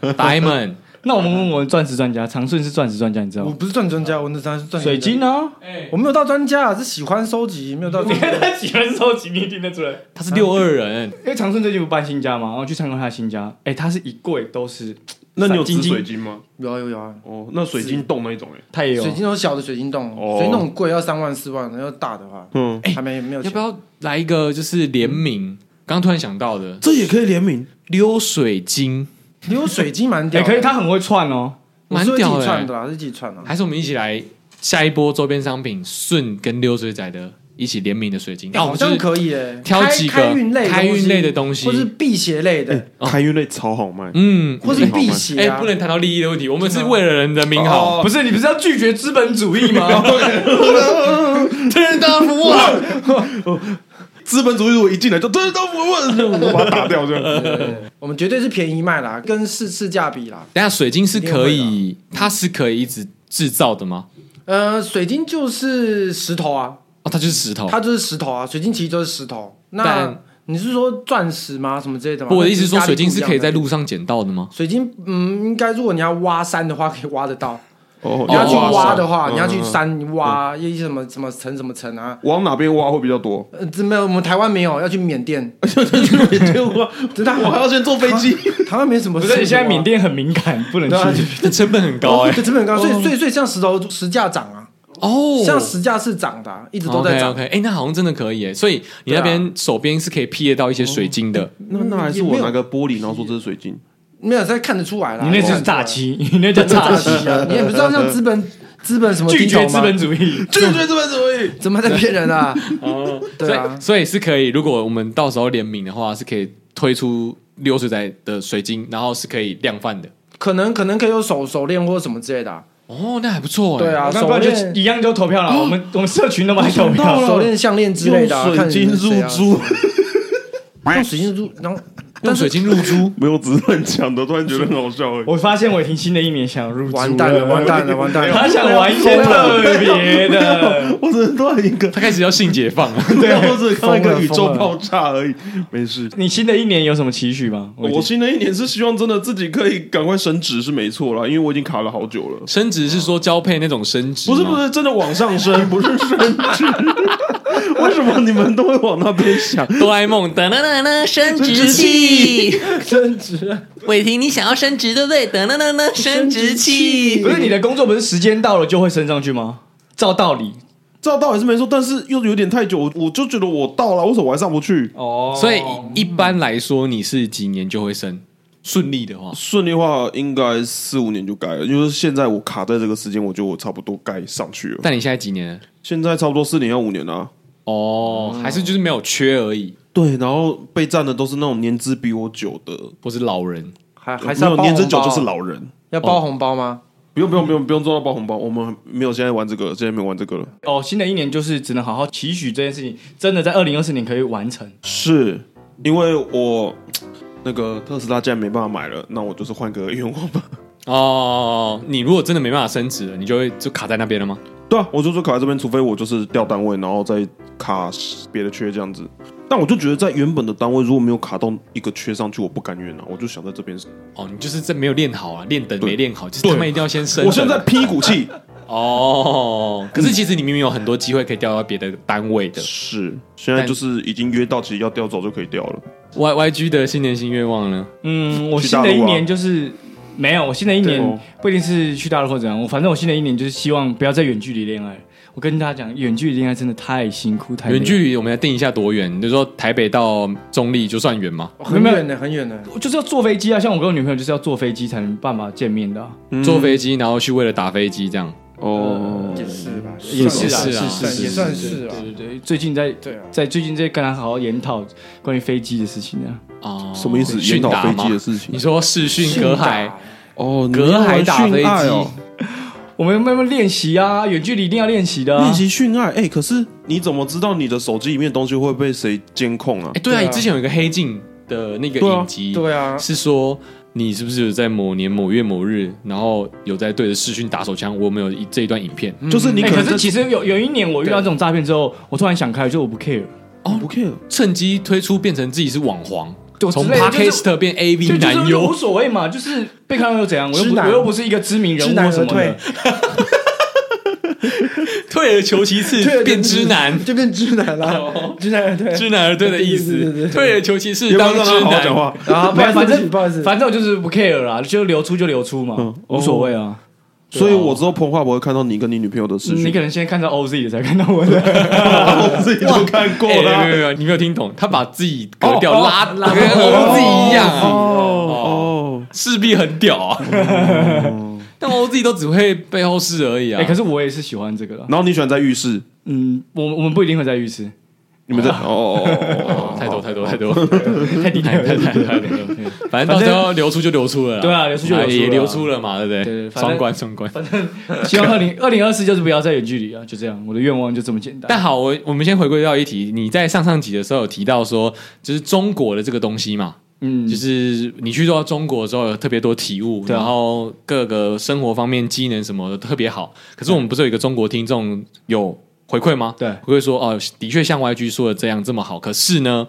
diamond，那我们问我们钻石专家，长顺是钻石专家，你知道吗？我不是钻专家，我那当然是钻石水晶呢？我没有到专家，是喜欢收集，没有到 专看。他喜欢收集，你听得出来？他是六二人，因为长顺最近不搬新家嘛，然后去参观他的新家，哎，他是一柜都是，那你有吃金晶水晶吗？有啊有有啊，哦，那水晶洞那一种哎，他也有水晶都是小的水晶洞，哦水晶洞很贵，要三万四万，要大的话，嗯，还没没有钱。要不要来一个就是联名？刚突然想到的这也可以联名。溜水晶，流水晶蛮屌的，也可以，他很会串哦。我是会自蛮屌的欸。串的啦，是自己串的。还是我们一起来下一波周边商品，顺跟溜水仔的一起联名的水晶？那我好像们就是可以诶，挑几个开开运类开运类的东东西或是辟邪类的，开运类超好卖，嗯，或是辟邪哎，啊不。能谈到利益的问题，我们是为了人的名好。不是你不是要拒绝资本主义吗？天大福啊！资本主义如果一进来就对到我我我把它打掉这样。我们绝对是便宜卖啦，跟市市价比啦。等下水晶是可以，它是可以一直制造的吗？呃，水晶就是石头啊，哦，它就是石头。它就是石头啊，水晶其实就是石头。那但你是说钻石吗？什么之类的吗？不我的意思是说，水晶是可以在路。路上捡到的吗？水晶，嗯，应该如果你要挖山的话，可以挖得到。哦你要去挖的话，嗯你要去嗯山挖一些什么什么城什么城啊？往哪边挖会比较多？呃，这没有，我们台湾没有，要去缅甸。我 真的，我还要先坐飞机。台湾没什么。不是，你现在缅甸很敏感，不能去。这成本很高哎、对，成本很高，所以所以所以像石头石价涨啊，哦像石价是涨的啊，一直都在涨。OK，哎、那好像真的可以哎、所以你那边手边是可以劈得到一些水晶的。那那还是我拿个玻璃，然后说这是水晶。没有，这看得出来啦。你那就是诈欺，你那叫诈诈欺，啊！你也不知道像资本资本什么拒绝资本主义。拒绝资本主义。怎么在骗人啊？哦，对啊所以是可以，如果我们到时候联名的话，是可以推出流水仔的水晶，然后是可以量贩的。可能可能可以有手手链或者什么之类的、啊。哦，那还不错哎。对啊，手那不然就链、一样就投票了。我们我们社群都买投票，手链、项链之类的、水晶入珠，看用水晶入，然后用水晶入珠，没有，只是乱讲的，突然觉得很好笑哎。我发现伟霆新的一年想入珠，完蛋了，完蛋了，完蛋了，他想玩一些特别的。我只是突然一个，他开始要性解放了。对，我只看到一个宇宙爆炸而已，没事。你新的一年有什么期许吗？我新的一年是希望真的自己可以赶快升职是没错啦，因为我已经卡了好久了。升职是说交配那种升职？不是不是，真的往上升，不是升职。为什么你们都会往那边想？哆啦 A 梦，噔噔噔噔，升职器，升职。伟霆，你想要升职对不对？噔噔噔噔，升职器。不是你的工作不是时间到了就会升上去吗？照道理，照道理是没错，但是又有点太久，我就觉得我到了，为什么我还上不去？哦，所以一般来说，你是几年就会升？顺利的话，顺利的话应该四五年就该了。就是现在我卡在这个时间，我觉得我差不多该上去了。但你现在几年？现在差不多四年要五年了。哦，还是就是没有缺而已。对，然后备战的都是那种年资比我久的，不是老人，还还是要没有年资久就是老人。要包红包吗？不用不用不用不用做到包红包，我们没有现在玩这个，现在没有玩这个了。哦，新的一年就是只能好好期许这件事情，真的在二零二四年可以完成。是因为我。那个特斯拉既然没办法买了，那我就是换个愿望吧。哦，你如果真的没办法升职了，你就会就卡在那边了吗？对啊，我就说卡在这边，除非我就是调单位，然后再卡别的缺这样子。但我就觉得在原本的单位如果没有卡到一个缺上去，我不甘愿啊，我就想在这边。哦，你就是这没有练好啊，练等没练好，就是他们一定要先升。我现在拼一股气。哦，可是其实你明明有很多机会可以调到别的单位的。是，现在就是已经约到，其实要调走就可以调了。Y Y G 的新年新愿望呢？嗯，我新的一年就是没有，我新的一年不一定是去大陆或怎样，我反正我新的一年就是希望不要再远距离恋爱。我跟大家讲，远距离恋爱真的太辛苦，太远距离我们要定一下多远？你说台北到中立就算远吗？很远的，很远的，就是要坐飞机啊！像我跟我女朋友就是要坐飞机才能办法见面的、啊，嗯、坐飞机然后去为了打飞机这样。哦，也是吧，也是啊，是是也算是啊。对对对，最近在对啊，在最近在跟他好好研讨关于飞机的事情呢。哦，什么意思？研讨飞机的事情？你说视讯隔海？哦，隔海打飞机？我们慢慢练习啊，远距离一定要练习的。练习训爱？哎，可是你怎么知道你的手机里面东西会被谁监控啊？哎，对啊，你之前有一个黑镜的那个影集，对啊，是说。你是不是有在某年某月某日，然后有在对着视讯打手枪？我有没有这一段影片？就是你可能、欸，可是其实有有一年我遇到这种诈骗之后，我突然想开，就我不 care 哦，不 care，趁机推出变成自己是网黄，从从 Podcast 变 AV 男优，无所谓嘛，就是被看到又怎样？我又我又不是一个知名人物什么的。退而求其次，变知男就变知男了。知男而退，知男而退的意思。退而求其次，当知男。讲话啊，反正不好意思，反正我就是不 care 啦，就流出就流出嘛，无所谓啊。所以我之后碰话不会看到你跟你女朋友的事情。你可能先看到 OZ 的，才看到我的。OZ 就看过了。没有没有，你没有听懂，他把自己格调拉拉跟 OZ 一样哦，势必很屌啊。但我自己都只会背后事而已啊！哎，可是我也是喜欢这个了。然后你喜欢在浴室？嗯，我我们不一定会在浴室。你们在哦哦太多太多太多太低太太太太多。反正到时候流出就流出了。对啊，流出就也流出了嘛，对不对？对，双关双关。反正希望二零二零二四就是不要再远距离啊，就这样。我的愿望就这么简单。但好，我我们先回归到一题，你在上上集的时候有提到说，就是中国的这个东西嘛。嗯，就是你去到中国之后有特别多体悟，然后各个生活方面机能什么的特别好。可是我们不是有一个中国听众有回馈吗？对，回馈说哦，的确像 YG 说的这样这么好。可是呢，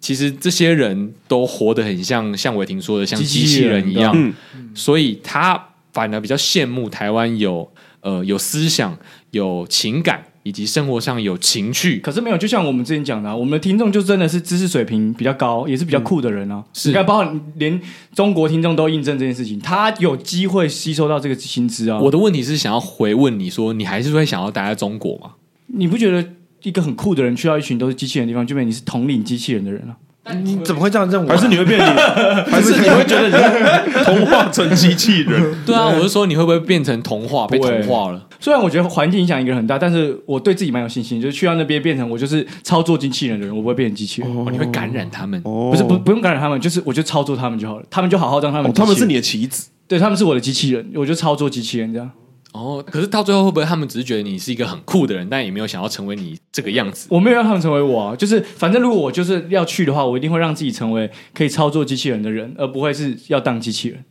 其实这些人都活得很像像伟霆说的像机器人一样，所以他反而比较羡慕台湾有呃有思想、有情感。以及生活上有情趣，可是没有，就像我们之前讲的、啊，我们的听众就真的是知识水平比较高，也是比较酷的人啊。嗯、是，你看，包括连中国听众都印证这件事情，他有机会吸收到这个薪资啊。我的问题是想要回问你说，你还是会想要待在中国吗？你不觉得一个很酷的人去到一群都是机器人的地方，就变成你是统领机器人的人了、啊？你怎么会这样认为？还是你会变你，还是你会觉得你会 同化成机器人？对啊，我是说你会不会变成童话，被同化了？虽然我觉得环境影响一个人很大，但是我对自己蛮有信心，就是去到那边变成我就是操作机器人的人，我不会变成机器人。哦，你会感染他们？不是不不用感染他们，就是我就操作他们就好了，他们就好好让他们。他们是你的棋子，对，他们是我的机器人，我就操作机器人这样。哦，可是到最后会不会他们只是觉得你是一个很酷的人，但也没有想要成为你这个样子？我没有让他们成为我啊，就是反正如果我就是要去的话，我一定会让自己成为可以操作机器人的人，而不会是要当机器人。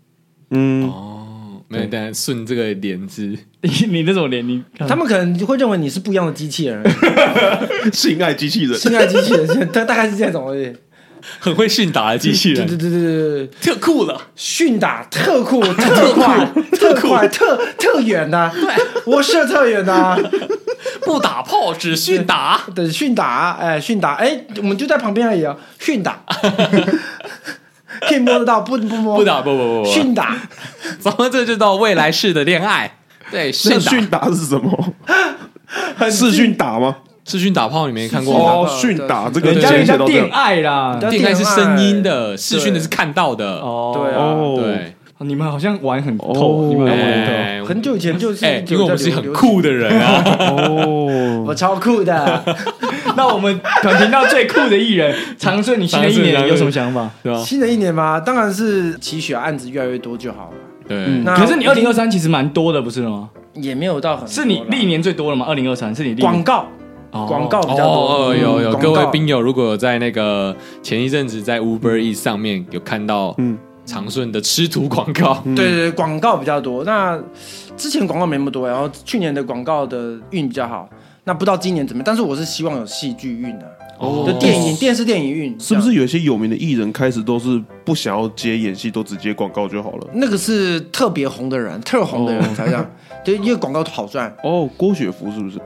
嗯，哦，没有，但顺这个脸子，你 你那种脸，你他们可能会认为你是不一样的机器人，性爱机器人，性爱机器人，大大概是这种而已。很会训打的机器人，对对对对对，特酷了，训打特酷，特快，特快，特特远的，对，我射特远的，不打炮只训打，对，训打，哎，训打，哎，我们就在旁边而已啊，训打，可以摸得到，不不摸，不打，不不不，训打，咱们这就到未来式的恋爱，对，训打是什么？视讯打吗？视讯打炮你没看过哦，训打这个人家人家电爱啦，电爱是声音的，视讯的是看到的。哦，对啊，对，你们好像玩很透，你们玩很透。很久以前就是，因为我们是很酷的人啊。哦，我超酷的。那我们团频道最酷的艺人长顺，你新的一年有什么想法？对吧？新的一年嘛，当然是期许案子越来越多就好了。对，可是你二零二三其实蛮多的，不是吗？也没有到很，是你历年最多了吗？二零二三是你广告。广告比较多，有有各位兵友，如果有在那个前一阵子在 Uber Eats 上面有看到嗯长顺的吃土广告，对对对，广告比较多。那之前广告没那么多，然后去年的广告的运比较好。那不知道今年怎么样？但是我是希望有戏剧运的，哦，就电影、电视、电影运。是不是有一些有名的艺人开始都是不想要接演戏，都直接广告就好了？那个是特别红的人，特红的人才这样，就因为广告好赚。哦，郭雪芙是不是？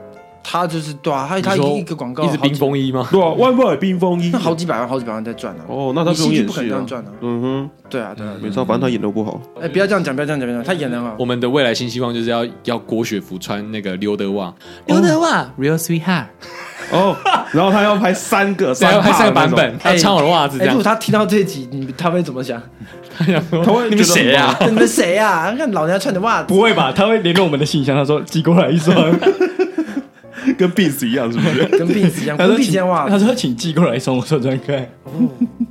他就是对啊，他他一个广告一直冰封衣吗？对啊，万百冰封衣，那好几百万，好几百万在赚啊。哦，那他不用演戏啊？嗯哼，对啊，对啊，没错，反正他演的不好。哎，不要这样讲，不要这样讲，不要他演的好。我们的未来新希望就是要要郭雪芙穿那个溜德袜，溜德袜，Real Sweetheart。哦，然后他要拍三个，要拍三个版本，他穿我的袜子。哎，如果他听到这集，你他会怎么想？他想说，他会你们谁呀？你们谁呀？看老娘穿的袜子。不会吧？他会联络我们的信箱，他说寄过来一双。跟 Beats 一样是不是？跟 Beats 一样，他说请他说请寄过来送我说穿看。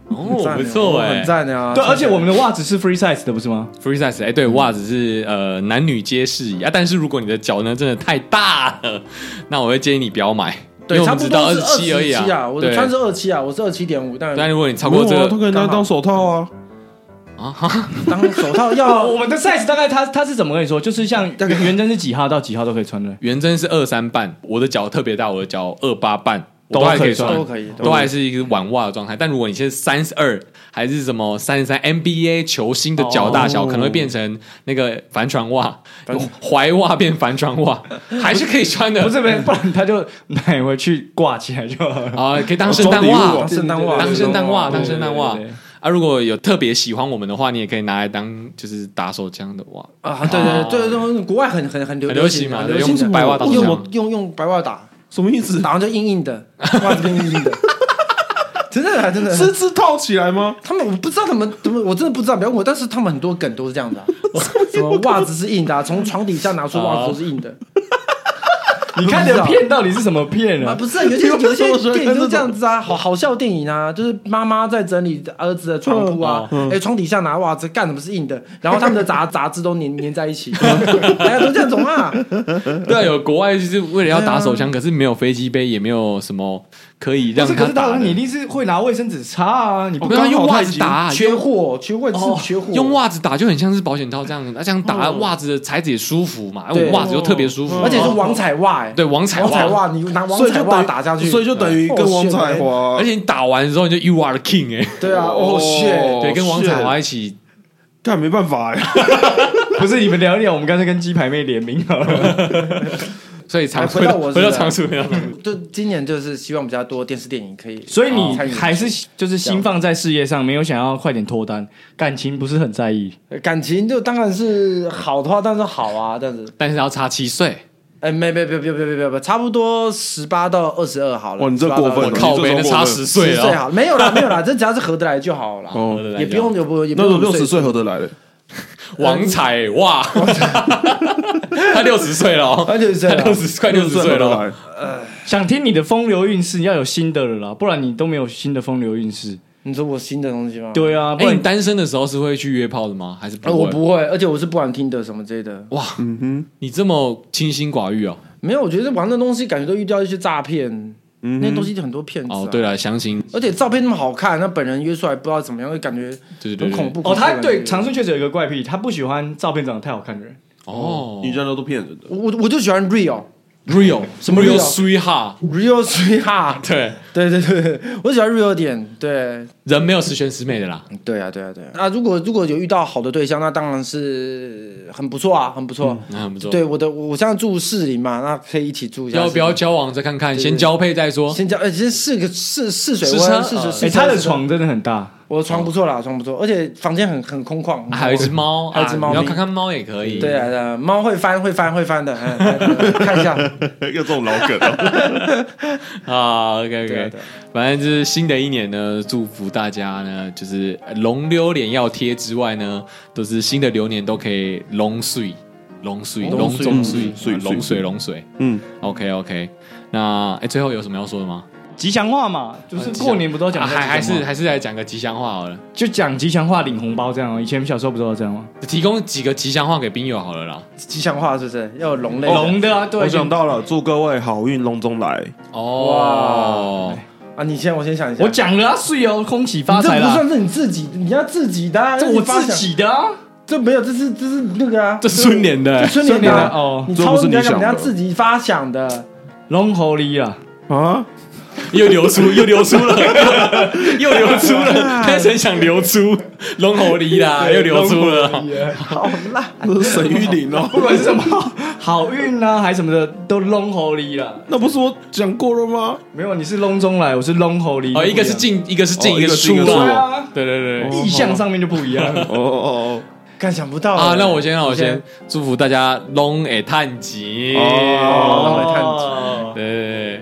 哦，不错哎，很赞的啊！对，而且我们的袜子是 free size 的，不是吗？free size，哎，对，袜子是呃男女皆适宜啊。但是如果你的脚呢真的太大了，那我会建议你不要买。对，差不多二十七而已啊。我的穿是二七啊，我是二七点五。但但如果你超过这个，他可以拿当手套啊。啊哈，当手套要 我们的 size 大概他他是怎么跟你说？就是像原针是几号到几号都可以穿的。原针是二三半，我的脚特别大，我的脚二八半都还可以穿，都可以，都还是一个碗袜的状态。但如果你现在三十二还是什么三十三 NBA 球星的脚大小，可能会变成那个帆船袜，踝袜变帆船袜，还是可以穿的。不是不是，不然他就买回去挂起来就好了啊，可以当圣诞袜，当圣诞袜，当圣诞袜，当圣诞袜。啊，如果有特别喜欢我们的话，你也可以拿来当就是打手枪的袜啊。对对对对对，国外很很很流流行嘛，流行白袜打手枪，用用用白袜打，什么意思？打完就硬硬的，袜子变硬硬的。真的还真的？是是套起来吗？他们我不知道他们怎么，我真的不知道。不要问我，但是他们很多梗都是这样的。什么袜子是硬的，从床底下拿出袜子都是硬的。你看的片到底是什么片啊？不是，有些 有些电影就是这样子啊，好好笑电影啊，就是妈妈在整理儿子的床铺啊，哎，床底下拿袜子干什么是硬的，然后他们的杂杂志都粘粘在一起，大家都这样种啊。对啊，有国外就是为了要打手枪，可是没有飞机杯，也没有什么可以让他打。可是大人，你一定是会拿卫生纸擦啊，你不要用袜子打，缺货，缺货是缺货，用袜子打就很像是保险套这样子，那这样打袜子的材质也舒服嘛，袜子又特别舒服，而且是网彩袜，对，网彩袜。哇！你拿王彩袜打下去，所以就等于跟王彩华，而且你打完之后你就 You are the king 哎，对啊，哦，shit，对，跟王彩华一起，但没办法哎，不是你们聊一聊，我们干脆跟鸡排妹联名好了，所以长回到我回到长处，就今年就是希望比较多电视电影可以，所以你还是就是心放在事业上，没有想要快点脱单，感情不是很在意，感情就当然是好的话，但是好啊，但是但是要差七岁。哎，没没没没没没没，差不多十八到二十二好了。哇，你这18到22过分了，这北差十岁了十岁好，没有啦没有啦，这只要是合得来就好了啦，哦，也不用也不也不用六十岁岁合得来的，王彩哇，他六十岁了哦，他60岁了他六十快六十岁了想听你的风流韵事，要有新的了啦，不然你都没有新的风流韵事。你说我新的东西吗？对啊，不哎，然你单身的时候是会去约炮的吗？还是不呃，会？我不会，而且我是不玩听的什么之类的。哇，嗯哼，你这么清心寡欲啊。没有，我觉得玩的东西感觉都遇到一些诈骗，嗯那些东西很多骗子、啊。哦，对，了，详情，而且照片那么好看，那本人约出来不知道怎么样，会感觉很恐怖。哦，他对常长春确实有一个怪癖，他不喜欢照片长得太好看的人。哦你这样都骗人的，我我我就喜欢 real，real 什么 real real？sweetheart，real sweetheart。对，对对对，我喜欢 real 点。对人没有十全十美的啦。对啊对啊对啊。那如果如果有遇到好的对象，那当然是很不错啊，很不错。那很不错。对我的，我现在住市里嘛，那可以一起住一下。要不要交往再看看，先交配再说。先交？呃，先试个试试水温，试水。呃哎，试车他的床真的很大，我的床不错啦，床不错，而且房间很很空旷，啊还有一只猫，啊还有一只猫。你要看看猫也可以。对啊，猫会翻，会翻，会翻的，看一下。又这种老梗了，啊，OK OK，反正就是新的一年呢，祝福大家呢，就是龙溜脸要贴之外呢，都是新的流年都可以龙水、龙水、龙中水龙水、水龙水。嗯，OK OK，那哎，最后有什么要说的吗？吉祥话嘛，就是过年不都讲啊还还是还还是来讲个吉祥话好了，就讲吉祥话领红包这样哦。以前小时候不都这样吗？提供几个吉祥话给兵友好了啦。吉祥话是不是要有龙类的？龙的啊，对，我想到了，祝各位好运龙中来，哦，啊！你先，我先想一下。我讲了啊，睡哦，恭喜发财这！不算是你自己，你要自己的啊，这我自己的啊，这没有，这是这是那个啊，这是春联的这春联的啊哦，你这不是抄人家讲，你想的人家自己发想的。龙猴里啊，啊，又流出，又流出了，又流出了，开始想流出龙喉梨啦，又流出了。好烂，不是沈玉玲哦，不管是什么好运啊，还是什么的，都龙猴梨啦。那不是我讲过了吗？没有，你是龙中来，我是龙猴梨。哦，一个是进，一个是进，哦一个是出一个是进一个出啊。对对对对。意向上面就不一样。哦哦哦，干想不到啊，欸那我先，那我先先祝福大家龙诶探吉。哦龙诶探吉对对对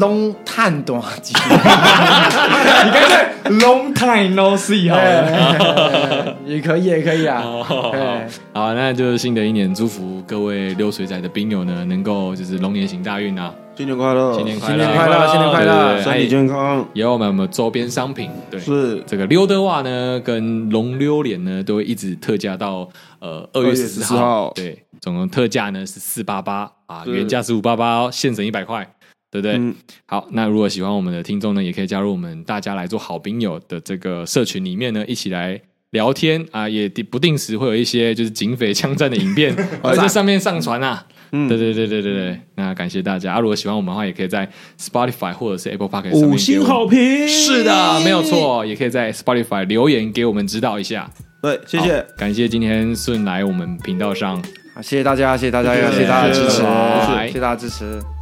呃，龙探短集，你干脆 long time no see 好了。也可以，也可以啊。哦哎。好，那就是新的一年，祝福各位溜水仔的兵友呢，能够就是龙年行大运啊，新年快乐，新年快乐，新年快乐，新年快乐！身体健康，也有我们周边商品？对，是。这个溜的袜呢，跟龙溜脸呢，都会一直特价到呃二月十四14号号。对，总共特价呢是四八八啊，原价是五八八哦，现省一百块，对不对？嗯好，那如果喜欢我们的听众呢，也可以加入我们大家来做好兵友的这个社群里面呢，一起来聊天啊，也不定时会有一些就是警匪枪战的影片 在上面上传啊。嗯对对对对对对，那感谢大家。啊，如果喜欢我们的话，也可以在 Spotify 或者是 Apple Podcast 上五星好评，是的，没有错，也可以在 Spotify 留言给我们指导一下。对，谢谢，感谢今天顺来我们频道上，好，谢谢大家，谢谢大家，谢谢大家的支持，谢谢大家支持。